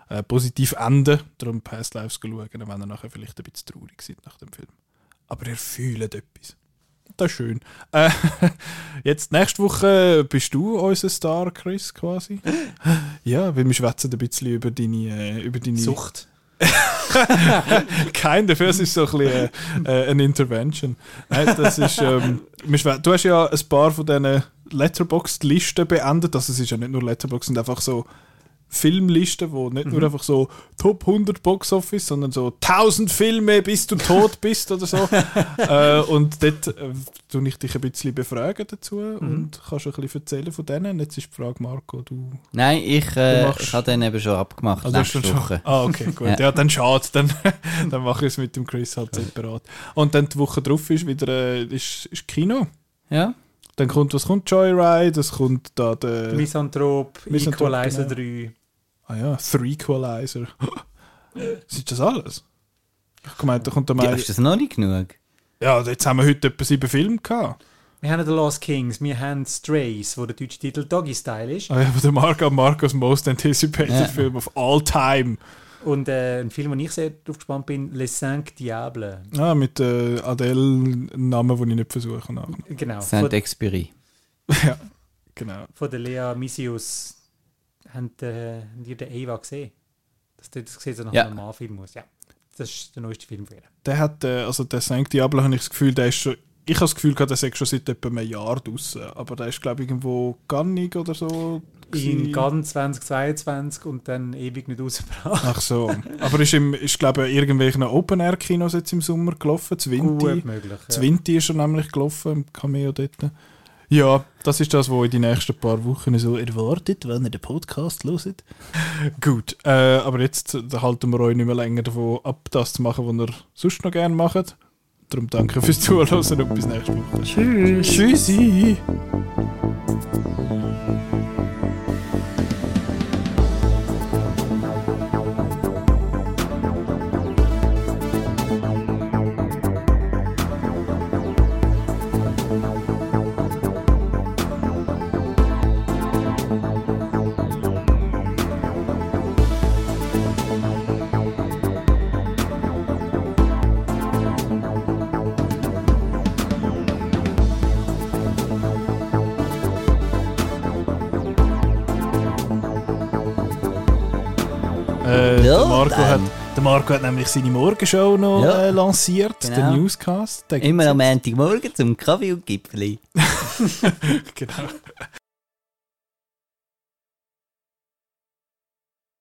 äh, positiv enden. Darum Past Lives schauen, wenn ihr nachher vielleicht ein bisschen traurig seid nach dem Film. Aber ihr fühlt etwas. Das ist schön. Äh, (laughs) jetzt nächste Woche bist du unser Star, Chris, quasi. (gasps) ja, weil wir schwätzen ein bisschen über deine, äh, über deine Sucht. (laughs) Kein dafür, es ist so ein bisschen äh, äh, eine Intervention. Nein, das ist, ähm, du hast ja ein paar von diesen Letterboxd-Listen beendet. Also es ist ja nicht nur Letterboxd, sind einfach so Filmlisten, wo nicht nur einfach so Top 100 Box Office, sondern so 1000 Filme, bis du tot bist oder so. (laughs) äh, und dort äh, tue ich dich ein bisschen befragen dazu und kannst ein bisschen erzählen von denen. Jetzt ist die Frage, Marco, du Nein, ich, äh, ich habe den eben schon abgemacht, also nächste schon- Woche. Ah, okay, gut. Ja. Ja, dann schade. Dann, (laughs) dann mache ich es mit dem Chris halt separat. Und dann die Woche drauf ist wieder äh, ist, ist Kino. Ja? Dann kommt, was kommt? Joyride, es kommt da der... Misanthrop, Misanthrop, Equalizer genau. 3. Ah ja, Threequalizer. (laughs) ist das alles? Ich gemeint, da kommt der ja. Mai... Ist das noch nicht genug? Ja, jetzt haben wir heute etwa sieben Filme gehabt. Wir haben The Lost Kings, wir haben Strays, wo der deutsche Titel Doggy Style ist. Ah ja, aber der Marco Marcos Most Anticipated Ja. Film of all time. Und äh, ein Film, wo ich sehr drauf gespannt bin, Les Cinq Diables. Ah, mit äh, Adele, Namen, den ich nicht versuche. nachher. Genau. Saint-Exupéry. (laughs) ja, genau. von der Lea Misius. Habt äh, ihr den Eva gesehen? Das, das sieht so nach Ja. einem Normalfilm aus. Ja. Das ist der neueste Film von ihr. Der hat, äh, also der St. Diablo, habe ich das Gefühl, der ist schon, ich habe das Gefühl gehabt, der sei schon seit etwa einem Jahr draußen. Aber der ist, glaube ich, irgendwo Gannig oder so. In ganz 2022 und dann ewig nicht rausgebracht. Ach so. Aber ist, im, ist glaube ich, irgendwelchen Open-Air-Kinos jetzt im Sommer gelaufen. Zwinti. Gut möglich. Zwinti ist er nämlich gelaufen, im Cameo dort. Ja, das ist das, was in die nächsten paar Wochen so erwartet, wenn ihr den Podcast hört. (laughs) Gut, äh, aber jetzt äh, halten wir euch nicht mehr länger davon ab, das zu machen, was ihr sonst noch gerne macht. Darum danke fürs Zuhören und bis nächste Woche. Tschüss. Tschüssi. Marco hat, der Marco hat nämlich seine Morgenshow noch Ja. äh, lanciert, Genau. den Newscast. Den Immer am. Montagmorgen zum Kaffee und Gipfeli. (laughs) (laughs) Genau.